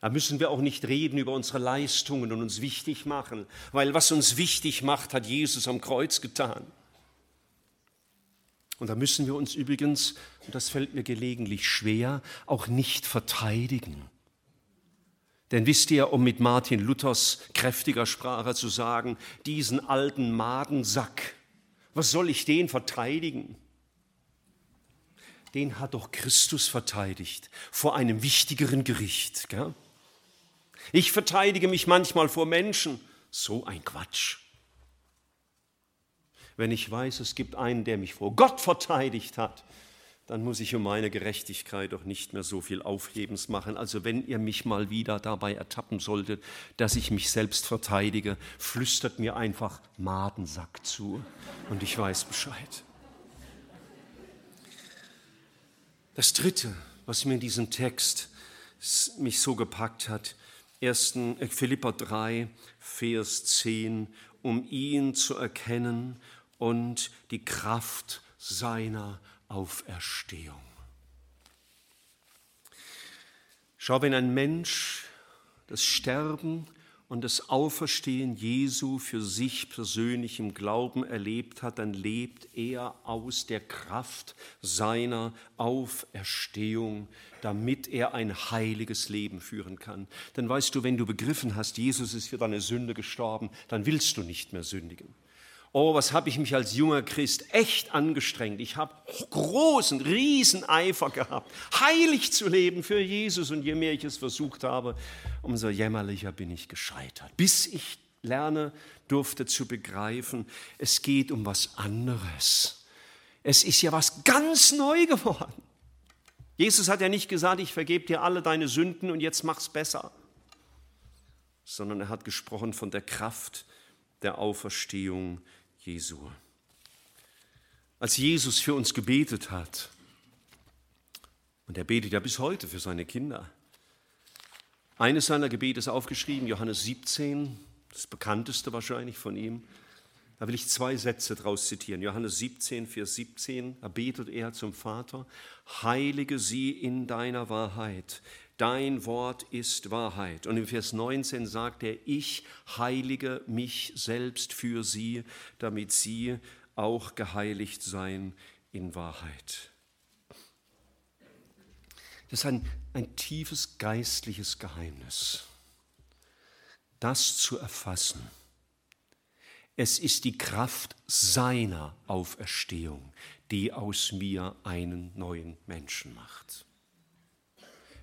Da müssen wir auch nicht reden über unsere Leistungen und uns wichtig machen, weil was uns wichtig macht, hat Jesus am Kreuz getan. Und da müssen wir uns übrigens, und das fällt mir gelegentlich schwer, auch nicht verteidigen. Denn wisst ihr, um mit Martin Luthers kräftiger Sprache zu sagen, diesen alten Madensack, was soll ich den verteidigen? Den hat doch Christus verteidigt vor einem wichtigeren Gericht. Gell? Ich verteidige mich manchmal vor Menschen. So ein Quatsch. Wenn ich weiß, es gibt einen, der mich vor Gott verteidigt hat, dann muss ich um meine Gerechtigkeit doch nicht mehr so viel Aufhebens machen. Also wenn ihr mich mal wieder dabei ertappen solltet, dass ich mich selbst verteidige, flüstert mir einfach Madensack zu und ich weiß Bescheid. Das Dritte, was mir in diesem Text mich so gepackt hat, 1. Äh, Philippa 3, Vers 10, um ihn zu erkennen und die Kraft seiner Auferstehung. Schau, wenn ein Mensch das Sterben und das Auferstehen Jesu für sich persönlich im Glauben erlebt hat, dann lebt er aus der Kraft seiner Auferstehung, damit er ein heiliges Leben führen kann. Denn weißt du, wenn du begriffen hast, Jesus ist für deine Sünde gestorben, dann willst du nicht mehr sündigen. Oh, was habe ich mich als junger Christ echt angestrengt. Ich habe großen, riesen Eifer gehabt, heilig zu leben für Jesus. Und je mehr ich es versucht habe, umso jämmerlicher bin ich gescheitert. Bis ich lerne durfte zu begreifen, es geht um was anderes. Es ist ja was ganz neu geworden. Jesus hat ja nicht gesagt, ich vergebe dir alle deine Sünden und jetzt mach's besser, sondern er hat gesprochen von der Kraft der Auferstehung Jesu. Als Jesus für uns gebetet hat, und er betet ja bis heute für seine Kinder, eines seiner Gebete ist aufgeschrieben, Johannes 17, das bekannteste wahrscheinlich von ihm. Da will ich zwei Sätze daraus zitieren. Johannes 17, Vers 17, da betet er zum Vater, heilige sie in deiner Wahrheit dein Wort ist Wahrheit. Und im Vers 19 sagt er, ich heilige mich selbst für sie, damit sie auch geheiligt seien in Wahrheit. Das ist ein, ein tiefes geistliches Geheimnis, das zu erfassen. Es ist die Kraft seiner Auferstehung, die aus mir einen neuen Menschen macht.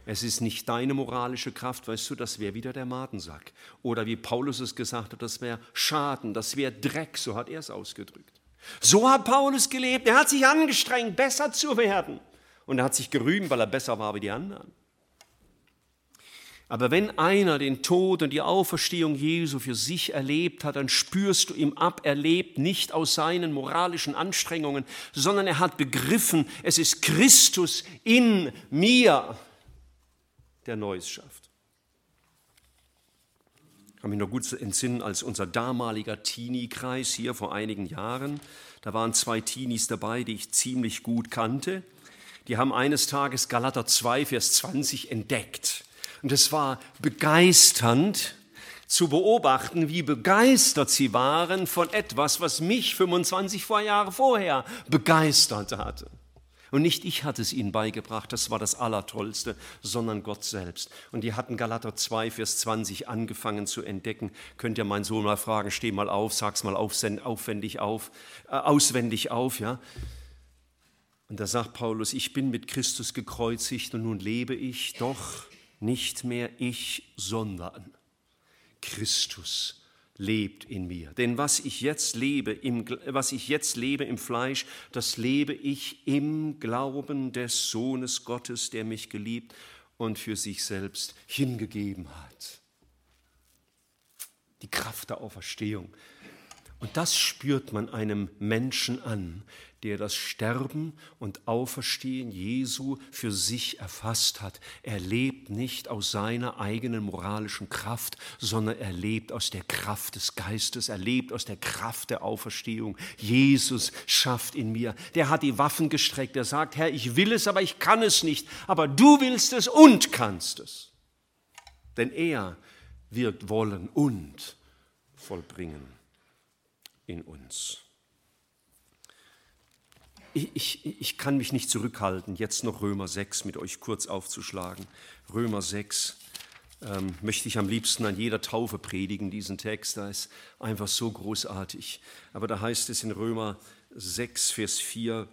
Es ist nicht deine moralische Kraft, weißt du, das wäre wieder der Madensack. Oder wie Paulus es gesagt hat, das wäre Schaden, das wäre Dreck, so hat er es ausgedrückt. So hat Paulus gelebt, er hat sich angestrengt, besser zu werden. Und er hat sich gerühmt, weil er besser war wie die anderen. Aber wenn einer den Tod und die Auferstehung Jesu für sich erlebt hat, dann spürst du ihm ab, er lebt nicht aus seinen moralischen Anstrengungen, sondern er hat begriffen, es ist Christus in mir, der Neues schafft. Ich kann mich noch gut entsinnen, als unser damaliger Teenie-Kreis hier vor einigen Jahren, da waren zwei Teenies dabei, die ich ziemlich gut kannte. Die haben eines Tages Galater 2, Vers 20 entdeckt. Und es war begeisternd zu beobachten, wie begeistert sie waren von etwas, was mich 25 Jahre vorher begeistert hatte. Und nicht ich hatte es ihnen beigebracht, das war das Allertollste, sondern Gott selbst. Und die hatten Galater 2, Vers 20 angefangen zu entdecken. Könnt ihr meinen Sohn mal fragen, steh mal auf, sag's mal aufwendig auf, äh, auswendig auf, ja. Und da sagt Paulus, ich bin mit Christus gekreuzigt und nun lebe ich, doch nicht mehr ich, sondern Christus lebt in mir. Denn was ich jetzt lebe, im, was ich jetzt lebe im Fleisch, das lebe ich im Glauben des Sohnes Gottes, der mich geliebt und für sich selbst hingegeben hat. Die Kraft der Auferstehung. Und das spürt man einem Menschen an, der das Sterben und Auferstehen Jesu für sich erfasst hat. Er lebt nicht aus seiner eigenen moralischen Kraft, sondern er lebt aus der Kraft des Geistes, er lebt aus der Kraft der Auferstehung. Jesus schafft in mir. Der hat die Waffen gestreckt, der sagt, Herr, ich will es, aber ich kann es nicht, aber du willst es und kannst es. Denn er wird wollen und vollbringen in uns. Ich, ich, ich, kann mich nicht zurückhalten, jetzt noch Römer 6 mit euch kurz aufzuschlagen. Römer 6 ähm, möchte ich am liebsten an jeder Taufe predigen, diesen Text. Da ist einfach so großartig. Aber da heißt es in Römer 6, Vers 4,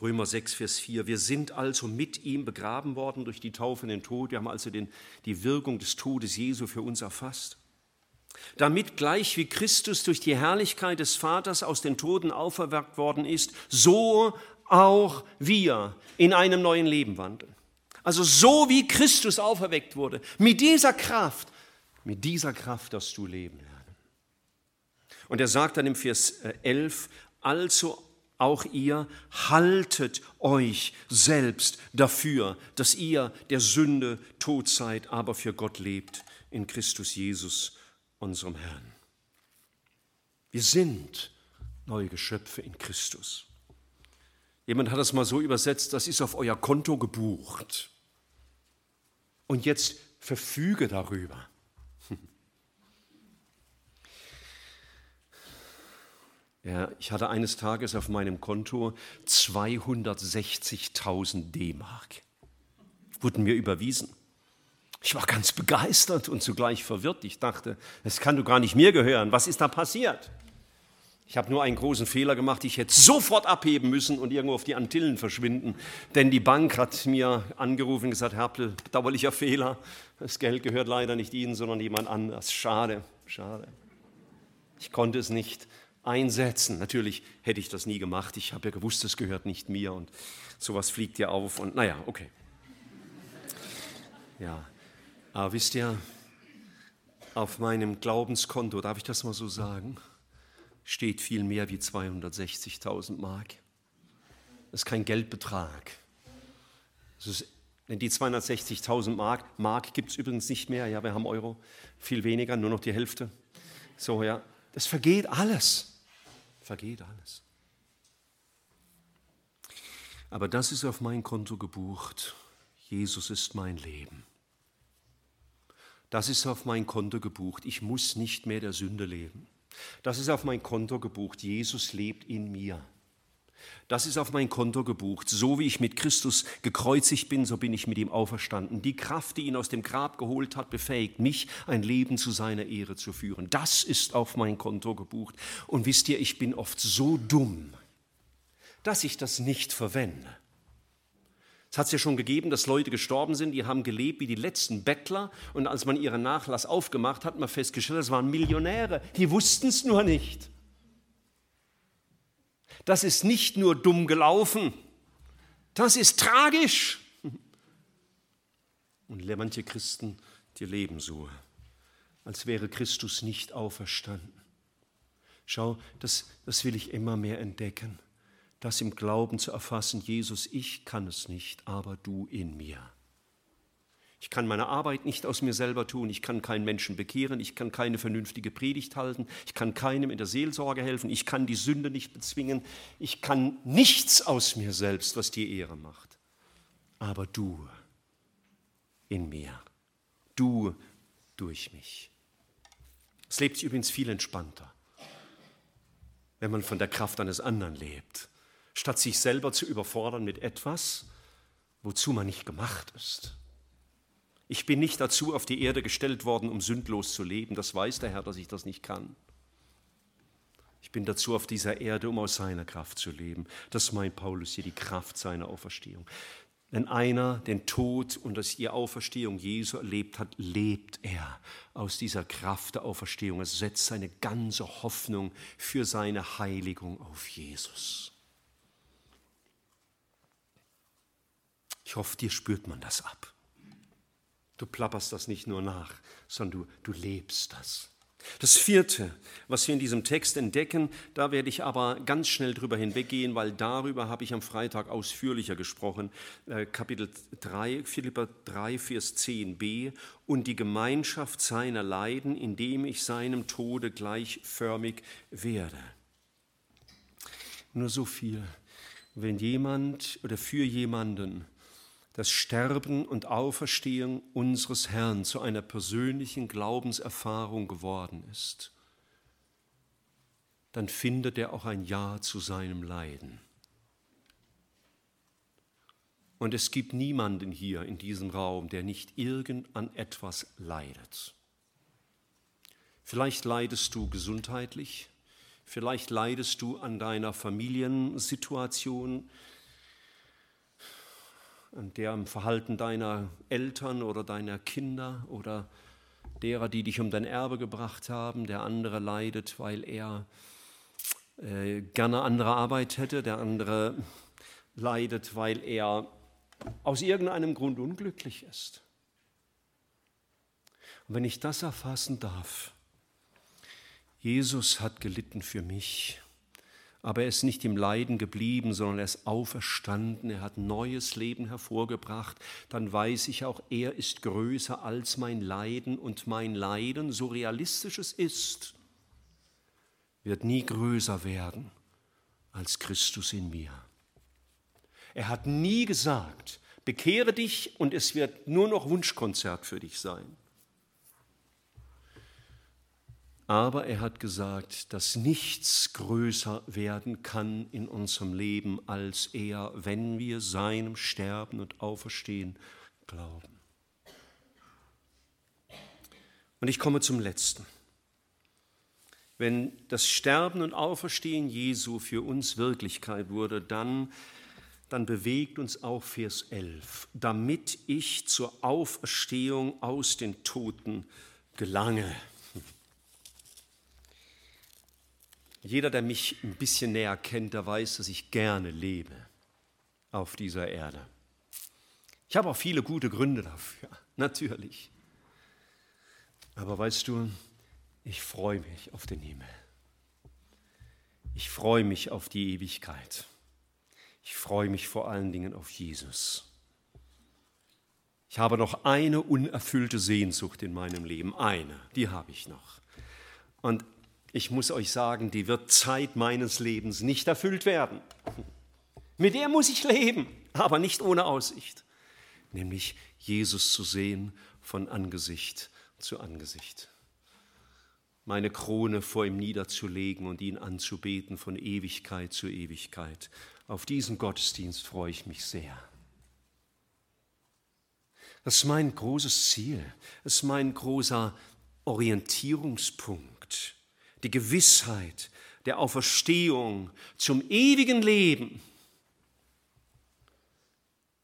Römer 6, Vers 4, wir sind also mit ihm begraben worden durch die Taufe in den Tod. Wir haben also den, die Wirkung des Todes Jesu für uns erfasst damit gleich wie Christus durch die Herrlichkeit des Vaters aus den Toten auferweckt worden ist, so auch wir in einem neuen Leben wandeln. Also so wie Christus auferweckt wurde, mit dieser Kraft, mit dieser Kraft darfst du leben lernen. Und er sagt dann im Vers 11, äh, also auch ihr haltet euch selbst dafür, dass ihr der Sünde tot seid, aber für Gott lebt in Christus Jesus unserem Herrn. Wir sind neue Geschöpfe in Christus. Jemand hat das mal so übersetzt, das ist auf euer Konto gebucht. Und jetzt verfüge darüber. Ja, ich hatte eines Tages auf meinem Konto 260.000 D-Mark. Wurden mir überwiesen. Ich war ganz begeistert und zugleich verwirrt. Ich dachte, es kann doch gar nicht mir gehören. Was ist da passiert? Ich habe nur einen großen Fehler gemacht. Ich hätte sofort abheben müssen und irgendwo auf die Antillen verschwinden. Denn die Bank hat mir angerufen und gesagt, Herr bedauerlicher Fehler. Das Geld gehört leider nicht Ihnen, sondern jemand anders. Schade, schade. Ich konnte es nicht einsetzen. Natürlich hätte ich das nie gemacht. Ich habe ja gewusst, es gehört nicht mir und sowas fliegt ja auf und naja, okay. Ja, aber wisst ihr, auf meinem Glaubenskonto, darf ich das mal so sagen, steht viel mehr wie 260.000 Mark. Das ist kein Geldbetrag. Das ist, denn die 260.000 Mark, Mark gibt es übrigens nicht mehr, ja, wir haben Euro, viel weniger, nur noch die Hälfte. So, ja, das vergeht alles. Vergeht alles. Aber das ist auf mein Konto gebucht. Jesus ist mein Leben. Das ist auf mein Konto gebucht. Ich muss nicht mehr der Sünde leben. Das ist auf mein Konto gebucht. Jesus lebt in mir. Das ist auf mein Konto gebucht. So wie ich mit Christus gekreuzigt bin, so bin ich mit ihm auferstanden. Die Kraft, die ihn aus dem Grab geholt hat, befähigt mich, ein Leben zu seiner Ehre zu führen. Das ist auf mein Konto gebucht. Und wisst ihr, ich bin oft so dumm, dass ich das nicht verwende. Es hat es ja schon gegeben, dass Leute gestorben sind, die haben gelebt wie die letzten Bettler. Und als man ihren Nachlass aufgemacht hat, hat man festgestellt, das waren Millionäre. Die wussten es nur nicht. Das ist nicht nur dumm gelaufen, das ist tragisch. Und manche Christen, die leben so, als wäre Christus nicht auferstanden. Schau, das, das will ich immer mehr entdecken das im Glauben zu erfassen, Jesus, ich kann es nicht, aber du in mir. Ich kann meine Arbeit nicht aus mir selber tun, ich kann keinen Menschen bekehren, ich kann keine vernünftige Predigt halten, ich kann keinem in der Seelsorge helfen, ich kann die Sünde nicht bezwingen, ich kann nichts aus mir selbst, was dir Ehre macht. Aber du in mir, du durch mich. Es lebt sich übrigens viel entspannter, wenn man von der Kraft eines anderen lebt statt sich selber zu überfordern mit etwas, wozu man nicht gemacht ist. Ich bin nicht dazu auf die Erde gestellt worden, um sündlos zu leben. Das weiß der Herr, dass ich das nicht kann. Ich bin dazu auf dieser Erde, um aus seiner Kraft zu leben. Das meint Paulus hier, die Kraft seiner Auferstehung. Wenn einer den Tod und das die Auferstehung Jesu erlebt hat, lebt er aus dieser Kraft der Auferstehung. Er setzt seine ganze Hoffnung für seine Heiligung auf Jesus. Ich hoffe, dir spürt man das ab. Du plapperst das nicht nur nach, sondern du, du lebst das. Das vierte, was wir in diesem Text entdecken, da werde ich aber ganz schnell drüber hinweggehen, weil darüber habe ich am Freitag ausführlicher gesprochen. Äh, Kapitel 3, Philippa 3, Vers 10b. Und die Gemeinschaft seiner Leiden, indem ich seinem Tode gleichförmig werde. Nur so viel. Wenn jemand oder für jemanden das Sterben und Auferstehen unseres Herrn zu einer persönlichen Glaubenserfahrung geworden ist, dann findet er auch ein Ja zu seinem Leiden. Und es gibt niemanden hier in diesem Raum, der nicht irgend an etwas leidet. Vielleicht leidest du gesundheitlich, vielleicht leidest du an deiner Familiensituation, dem Verhalten deiner Eltern oder deiner Kinder oder derer, die dich um dein Erbe gebracht haben. Der andere leidet, weil er äh, gerne andere Arbeit hätte. Der andere leidet, weil er aus irgendeinem Grund unglücklich ist. Und wenn ich das erfassen darf, Jesus hat gelitten für mich aber er ist nicht im Leiden geblieben, sondern er ist auferstanden, er hat neues Leben hervorgebracht, dann weiß ich auch, er ist größer als mein Leiden und mein Leiden, so realistisch es ist, wird nie größer werden als Christus in mir. Er hat nie gesagt, bekehre dich und es wird nur noch Wunschkonzert für dich sein. Aber er hat gesagt, dass nichts größer werden kann in unserem Leben als er, wenn wir seinem Sterben und Auferstehen glauben. Und ich komme zum letzten. Wenn das Sterben und Auferstehen Jesu für uns Wirklichkeit wurde, dann, dann bewegt uns auch Vers 11, damit ich zur Auferstehung aus den Toten gelange. Jeder, der mich ein bisschen näher kennt, der weiß, dass ich gerne lebe auf dieser Erde. Ich habe auch viele gute Gründe dafür, natürlich. Aber weißt du, ich freue mich auf den Himmel. Ich freue mich auf die Ewigkeit. Ich freue mich vor allen Dingen auf Jesus. Ich habe noch eine unerfüllte Sehnsucht in meinem Leben, eine, die habe ich noch. Und ich muss euch sagen, die wird Zeit meines Lebens nicht erfüllt werden. Mit der muss ich leben, aber nicht ohne Aussicht, nämlich Jesus zu sehen von Angesicht zu Angesicht. Meine Krone vor ihm niederzulegen und ihn anzubeten von Ewigkeit zu Ewigkeit. Auf diesen Gottesdienst freue ich mich sehr. Das ist mein großes Ziel, das ist mein großer Orientierungspunkt die Gewissheit der Auferstehung zum ewigen Leben.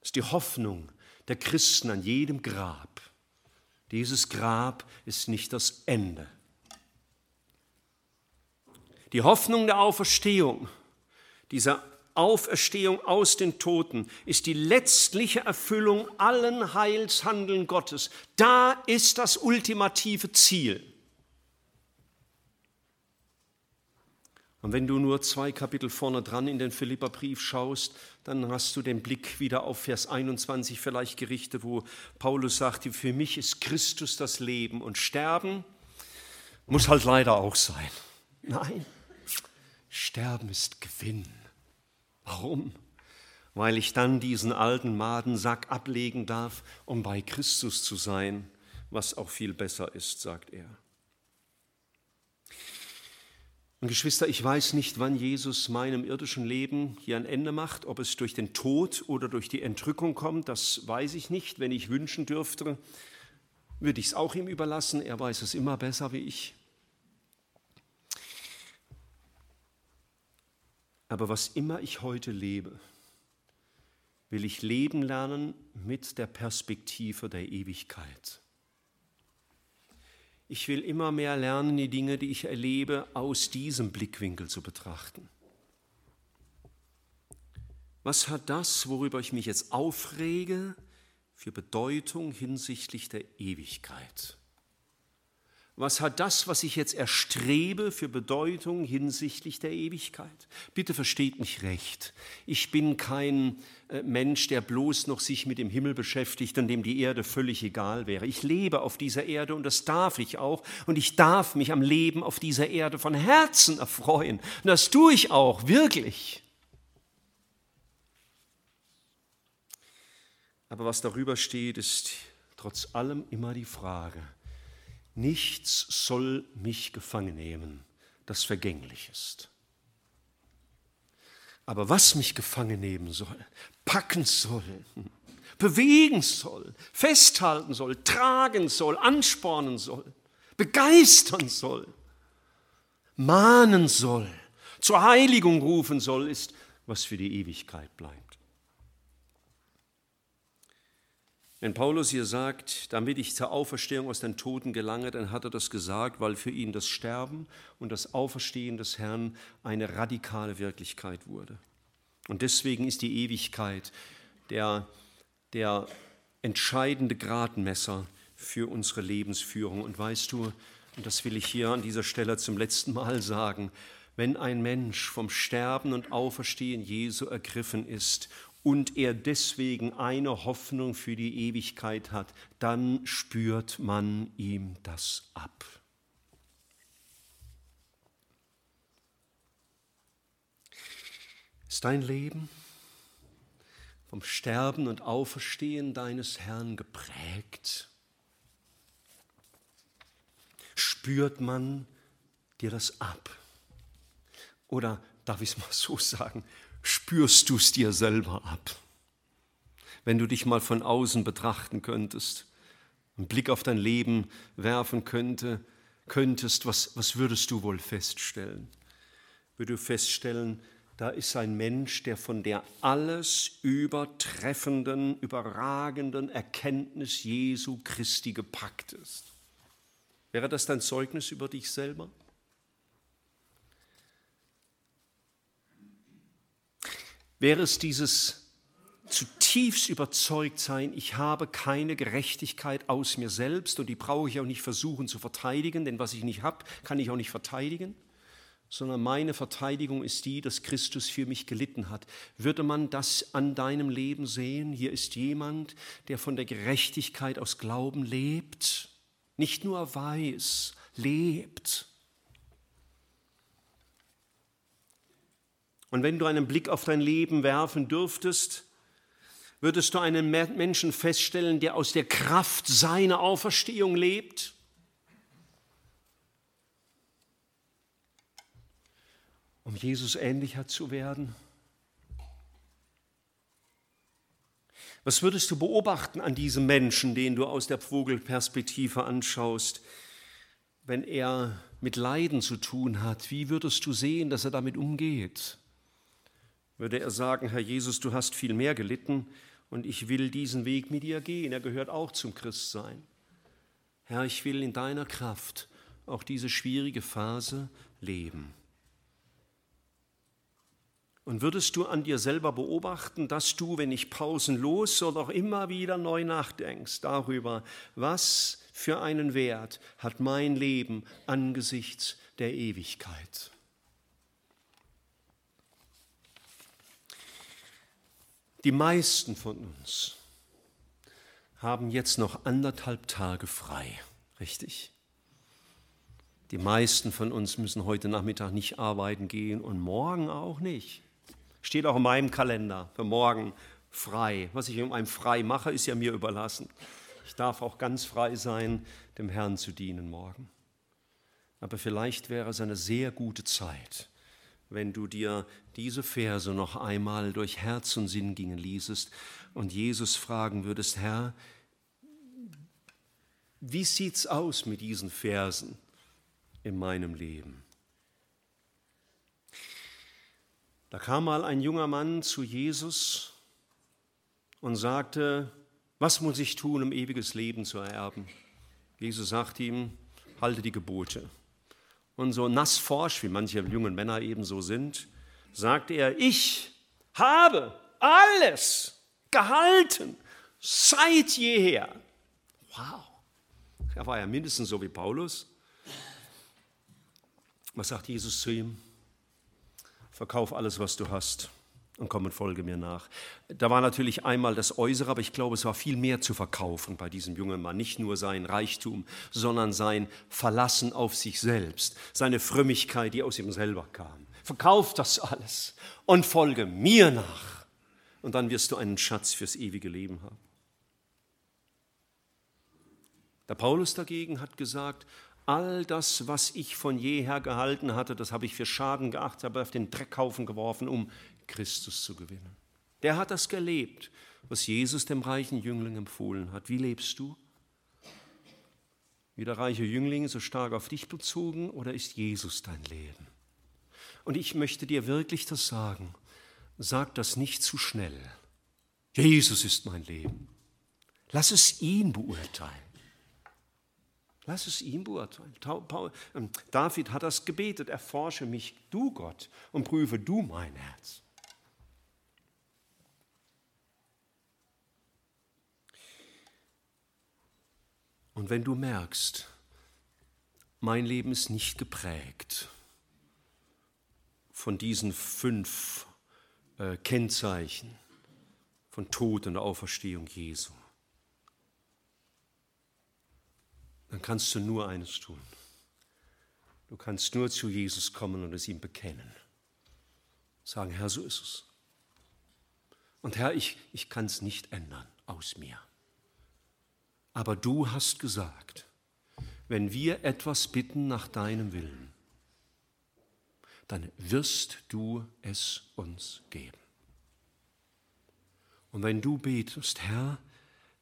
Ist die Hoffnung der Christen an jedem Grab. Dieses Grab ist nicht das Ende. Die Hoffnung der Auferstehung, dieser Auferstehung aus den Toten, ist die letztliche Erfüllung allen Heilshandeln Gottes. Da ist das ultimative Ziel. Und wenn du nur zwei Kapitel vorne dran in den Philipperbrief schaust, dann hast du den Blick wieder auf Vers 21 vielleicht gerichtet, wo Paulus sagte, für mich ist Christus das Leben und Sterben muss halt leider auch sein. Nein, Sterben ist Gewinn. Warum? Weil ich dann diesen alten Madensack ablegen darf, um bei Christus zu sein, was auch viel besser ist, sagt er. Und Geschwister, ich weiß nicht, wann Jesus meinem irdischen Leben hier ein Ende macht, ob es durch den Tod oder durch die Entrückung kommt, das weiß ich nicht. Wenn ich wünschen dürfte, würde ich es auch ihm überlassen. Er weiß es immer besser wie ich. Aber was immer ich heute lebe, will ich leben lernen mit der Perspektive der Ewigkeit. Ich will immer mehr lernen, die Dinge, die ich erlebe, aus diesem Blickwinkel zu betrachten. Was hat das, worüber ich mich jetzt aufrege, für Bedeutung hinsichtlich der Ewigkeit? Was hat das, was ich jetzt erstrebe, für Bedeutung hinsichtlich der Ewigkeit? Bitte versteht mich recht. Ich bin kein äh, Mensch, der bloß noch sich mit dem Himmel beschäftigt und dem die Erde völlig egal wäre. Ich lebe auf dieser Erde und das darf ich auch. Und ich darf mich am Leben auf dieser Erde von Herzen erfreuen. Und das tue ich auch, wirklich. Aber was darüber steht, ist trotz allem immer die Frage, nichts soll mich gefangen nehmen, das vergänglich ist. Aber was mich gefangen nehmen soll, packen soll, bewegen soll, festhalten soll, tragen soll, anspornen soll, begeistern soll, mahnen soll, zur Heiligung rufen soll, ist, was für die Ewigkeit bleibt. Wenn Paulus hier sagt, damit ich zur Auferstehung aus den Toten gelange, dann hat er das gesagt, weil für ihn das Sterben und das Auferstehen des Herrn eine radikale Wirklichkeit wurde. Und deswegen ist die Ewigkeit der, der entscheidende Gradmesser für unsere Lebensführung. Und weißt du, und das will ich hier an dieser Stelle zum letzten Mal sagen, wenn ein Mensch vom Sterben und Auferstehen Jesu ergriffen ist und er deswegen eine Hoffnung für die Ewigkeit hat, dann spürt man ihm das ab. Ist dein Leben vom Sterben und Auferstehen deines Herrn geprägt? Spürt man dir das ab? Oder darf ich es mal so sagen, spürst du es dir selber ab. Wenn du dich mal von außen betrachten könntest, einen Blick auf dein Leben werfen könnte, könntest, was, was würdest du wohl feststellen? Würdest du feststellen, da ist ein Mensch, der von der alles übertreffenden, überragenden Erkenntnis Jesu Christi gepackt ist. Wäre das dein Zeugnis über dich selber? Wäre es dieses zutiefst überzeugt sein, ich habe keine Gerechtigkeit aus mir selbst und die brauche ich auch nicht versuchen zu verteidigen, denn was ich nicht habe, kann ich auch nicht verteidigen, sondern meine Verteidigung ist die, dass Christus für mich gelitten hat. Würde man das an deinem Leben sehen? Hier ist jemand, der von der Gerechtigkeit aus Glauben lebt, nicht nur weiß, lebt. Und wenn du einen Blick auf dein Leben werfen dürftest, würdest du einen Menschen feststellen, der aus der Kraft seiner Auferstehung lebt? Um Jesus ähnlicher zu werden? Was würdest du beobachten an diesem Menschen, den du aus der Vogelperspektive anschaust, wenn er mit Leiden zu tun hat? Wie würdest du sehen, dass er damit umgeht? Würde er sagen, Herr Jesus, du hast viel mehr gelitten und ich will diesen Weg mit dir gehen. Er gehört auch zum Christsein. Herr, ich will in deiner Kraft auch diese schwierige Phase leben. Und würdest du an dir selber beobachten, dass du, wenn ich pausenlos oder auch immer wieder neu nachdenkst darüber, was für einen Wert hat mein Leben angesichts der Ewigkeit? Die meisten von uns haben jetzt noch anderthalb Tage frei, richtig? Die meisten von uns müssen heute Nachmittag nicht arbeiten gehen und morgen auch nicht. Steht auch in meinem Kalender für morgen frei. Was ich um einem frei mache, ist ja mir überlassen. Ich darf auch ganz frei sein, dem Herrn zu dienen morgen. Aber vielleicht wäre es eine sehr gute Zeit, wenn du dir diese Verse noch einmal durch Herz und Sinn gingen ließest und Jesus fragen würdest, Herr, wie sieht's aus mit diesen Versen in meinem Leben? Da kam mal ein junger Mann zu Jesus und sagte, was muss ich tun, um ewiges Leben zu ererben? Jesus sagt ihm, halte die Gebote. Und so nassforsch, wie manche jungen Männer eben so sind, sagte er, ich habe alles gehalten seit jeher. Wow. Er war ja mindestens so wie Paulus. Was sagt Jesus zu ihm? Verkauf alles, was du hast und komm und folge mir nach. Da war natürlich einmal das Äußere, aber ich glaube, es war viel mehr zu verkaufen bei diesem jungen Mann. Nicht nur sein Reichtum, sondern sein Verlassen auf sich selbst, seine Frömmigkeit, die aus ihm selber kam. Verkauf das alles und folge mir nach. Und dann wirst du einen Schatz fürs ewige Leben haben. Der Paulus dagegen hat gesagt, all das, was ich von jeher gehalten hatte, das habe ich für Schaden geachtet, habe auf den Dreckhaufen geworfen, um Christus zu gewinnen. Der hat das gelebt, was Jesus dem reichen Jüngling empfohlen hat. Wie lebst du? Wie der reiche Jüngling so stark auf dich bezogen oder ist Jesus dein Leben? Und ich möchte dir wirklich das sagen. Sag das nicht zu schnell. Jesus ist mein Leben. Lass es ihn beurteilen. Lass es ihn beurteilen. Ähm, David hat das gebetet. Erforsche mich, du Gott, und prüfe du mein Herz. Und wenn du merkst, mein Leben ist nicht geprägt von diesen fünf äh, Kennzeichen von Tod und Auferstehung Jesu, dann kannst du nur eines tun. Du kannst nur zu Jesus kommen und es ihm bekennen. Sagen, Herr, so ist es. Und Herr, ich, ich kann es nicht ändern aus mir. Aber du hast gesagt, wenn wir etwas bitten nach deinem Willen, dann wirst du es uns geben. Und wenn du betest, Herr,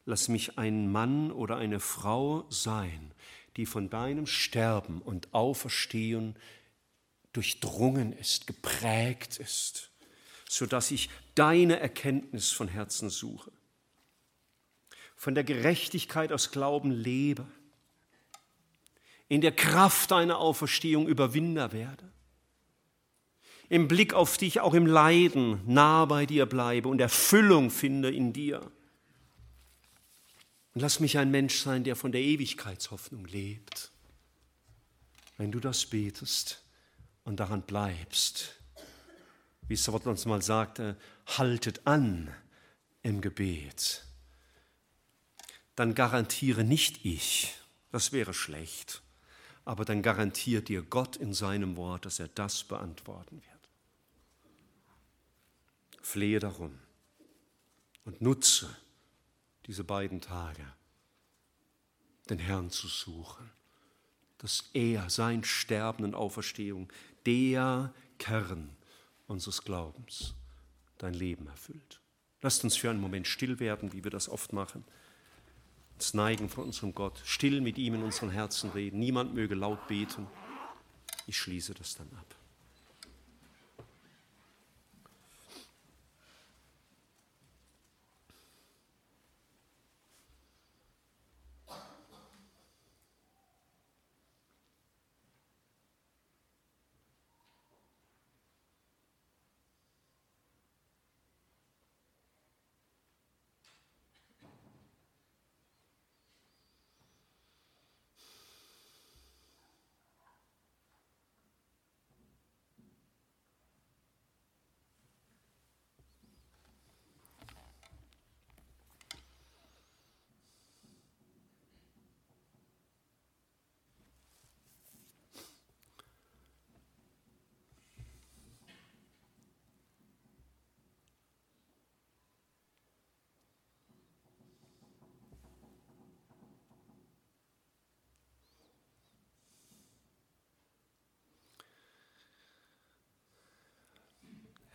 lass mich ein Mann oder eine Frau sein, die von deinem Sterben und Auferstehen durchdrungen ist, geprägt ist, sodass ich deine Erkenntnis von Herzen suche von der Gerechtigkeit aus Glauben lebe, in der Kraft deiner Auferstehung Überwinder werde, im Blick auf dich auch im Leiden nah bei dir bleibe und Erfüllung finde in dir. Und lass mich ein Mensch sein, der von der Ewigkeitshoffnung lebt. Wenn du das betest und daran bleibst, wie es Wort uns mal sagte, haltet an im Gebet dann garantiere nicht ich, das wäre schlecht, aber dann garantiert dir Gott in seinem Wort, dass er das beantworten wird. Flehe darum und nutze diese beiden Tage, den Herrn zu suchen, dass er, sein Sterben und Auferstehung, der Kern unseres Glaubens, dein Leben erfüllt. Lasst uns für einen Moment still werden, wie wir das oft machen uns neigen vor unserem Gott, still mit ihm in unseren Herzen reden. Niemand möge laut beten. Ich schließe das dann ab.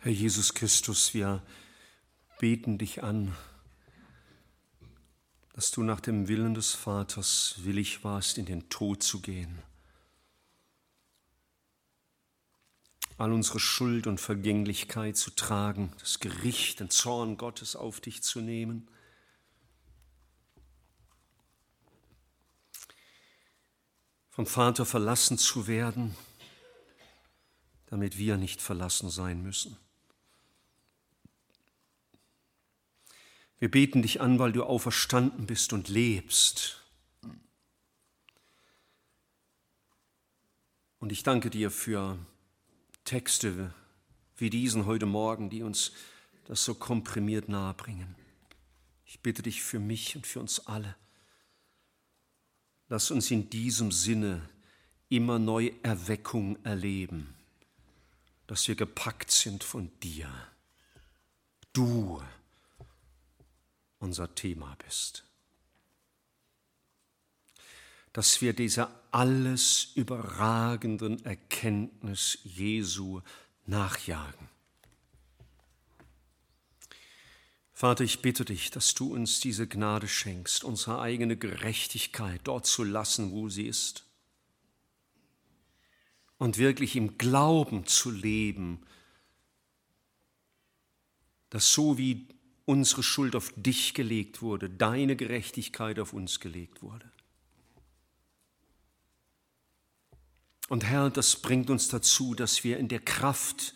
Herr Jesus Christus, wir beten dich an, dass du nach dem Willen des Vaters willig warst, in den Tod zu gehen. all unsere Schuld und Vergänglichkeit zu tragen, das Gericht, den Zorn Gottes auf dich zu nehmen. Vom Vater verlassen zu werden, damit wir nicht verlassen sein müssen. Wir beten dich an, weil du auferstanden bist und lebst. Und ich danke dir für Texte wie diesen heute Morgen, die uns das so komprimiert nahebringen. Ich bitte dich für mich und für uns alle. Lass uns in diesem Sinne immer neu Erweckung erleben, dass wir gepackt sind von dir. Du unser Thema bist. Dass wir dieser alles überragenden Erkenntnis Jesu nachjagen. Vater, ich bitte dich, dass du uns diese Gnade schenkst, unsere eigene Gerechtigkeit dort zu lassen, wo sie ist, und wirklich im Glauben zu leben, dass so wie unsere Schuld auf dich gelegt wurde, deine Gerechtigkeit auf uns gelegt wurde. Und Herr, das bringt uns dazu, dass wir in der Kraft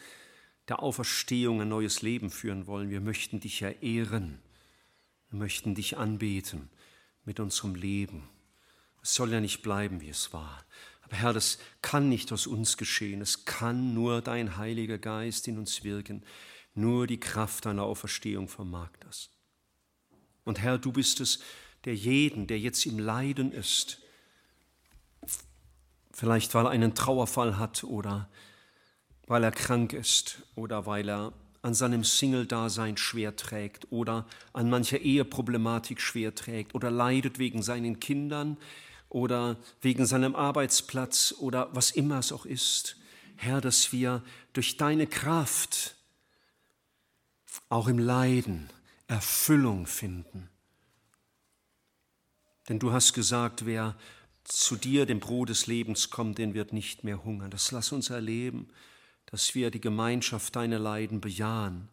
der Auferstehung ein neues Leben führen wollen. Wir möchten dich ehren, wir möchten dich anbeten mit unserem Leben. Es soll ja nicht bleiben, wie es war. Aber Herr, das kann nicht aus uns geschehen. Es kann nur dein Heiliger Geist in uns wirken. Nur die Kraft deiner Auferstehung vermag das. Und Herr, du bist es, der jeden, der jetzt im Leiden ist, vielleicht weil er einen Trauerfall hat oder weil er krank ist oder weil er an seinem Single-Dasein schwer trägt oder an mancher Eheproblematik schwer trägt oder leidet wegen seinen Kindern oder wegen seinem Arbeitsplatz oder was immer es auch ist. Herr, dass wir durch deine Kraft auch im Leiden Erfüllung finden. Denn du hast gesagt, wer zu dir, dem Brot des Lebens, kommt, den wird nicht mehr hungern. Das lass uns erleben, dass wir die Gemeinschaft deiner Leiden bejahen,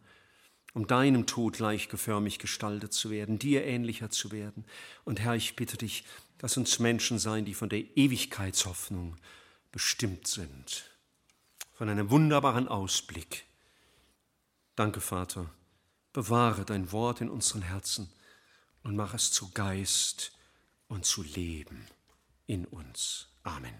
um deinem Tod gleichgeförmig gestaltet zu werden, dir ähnlicher zu werden. Und Herr, ich bitte dich, dass uns Menschen sein, die von der Ewigkeitshoffnung bestimmt sind, von einem wunderbaren Ausblick Danke, Vater. Bewahre dein Wort in unseren Herzen und mach es zu Geist und zu Leben in uns. Amen.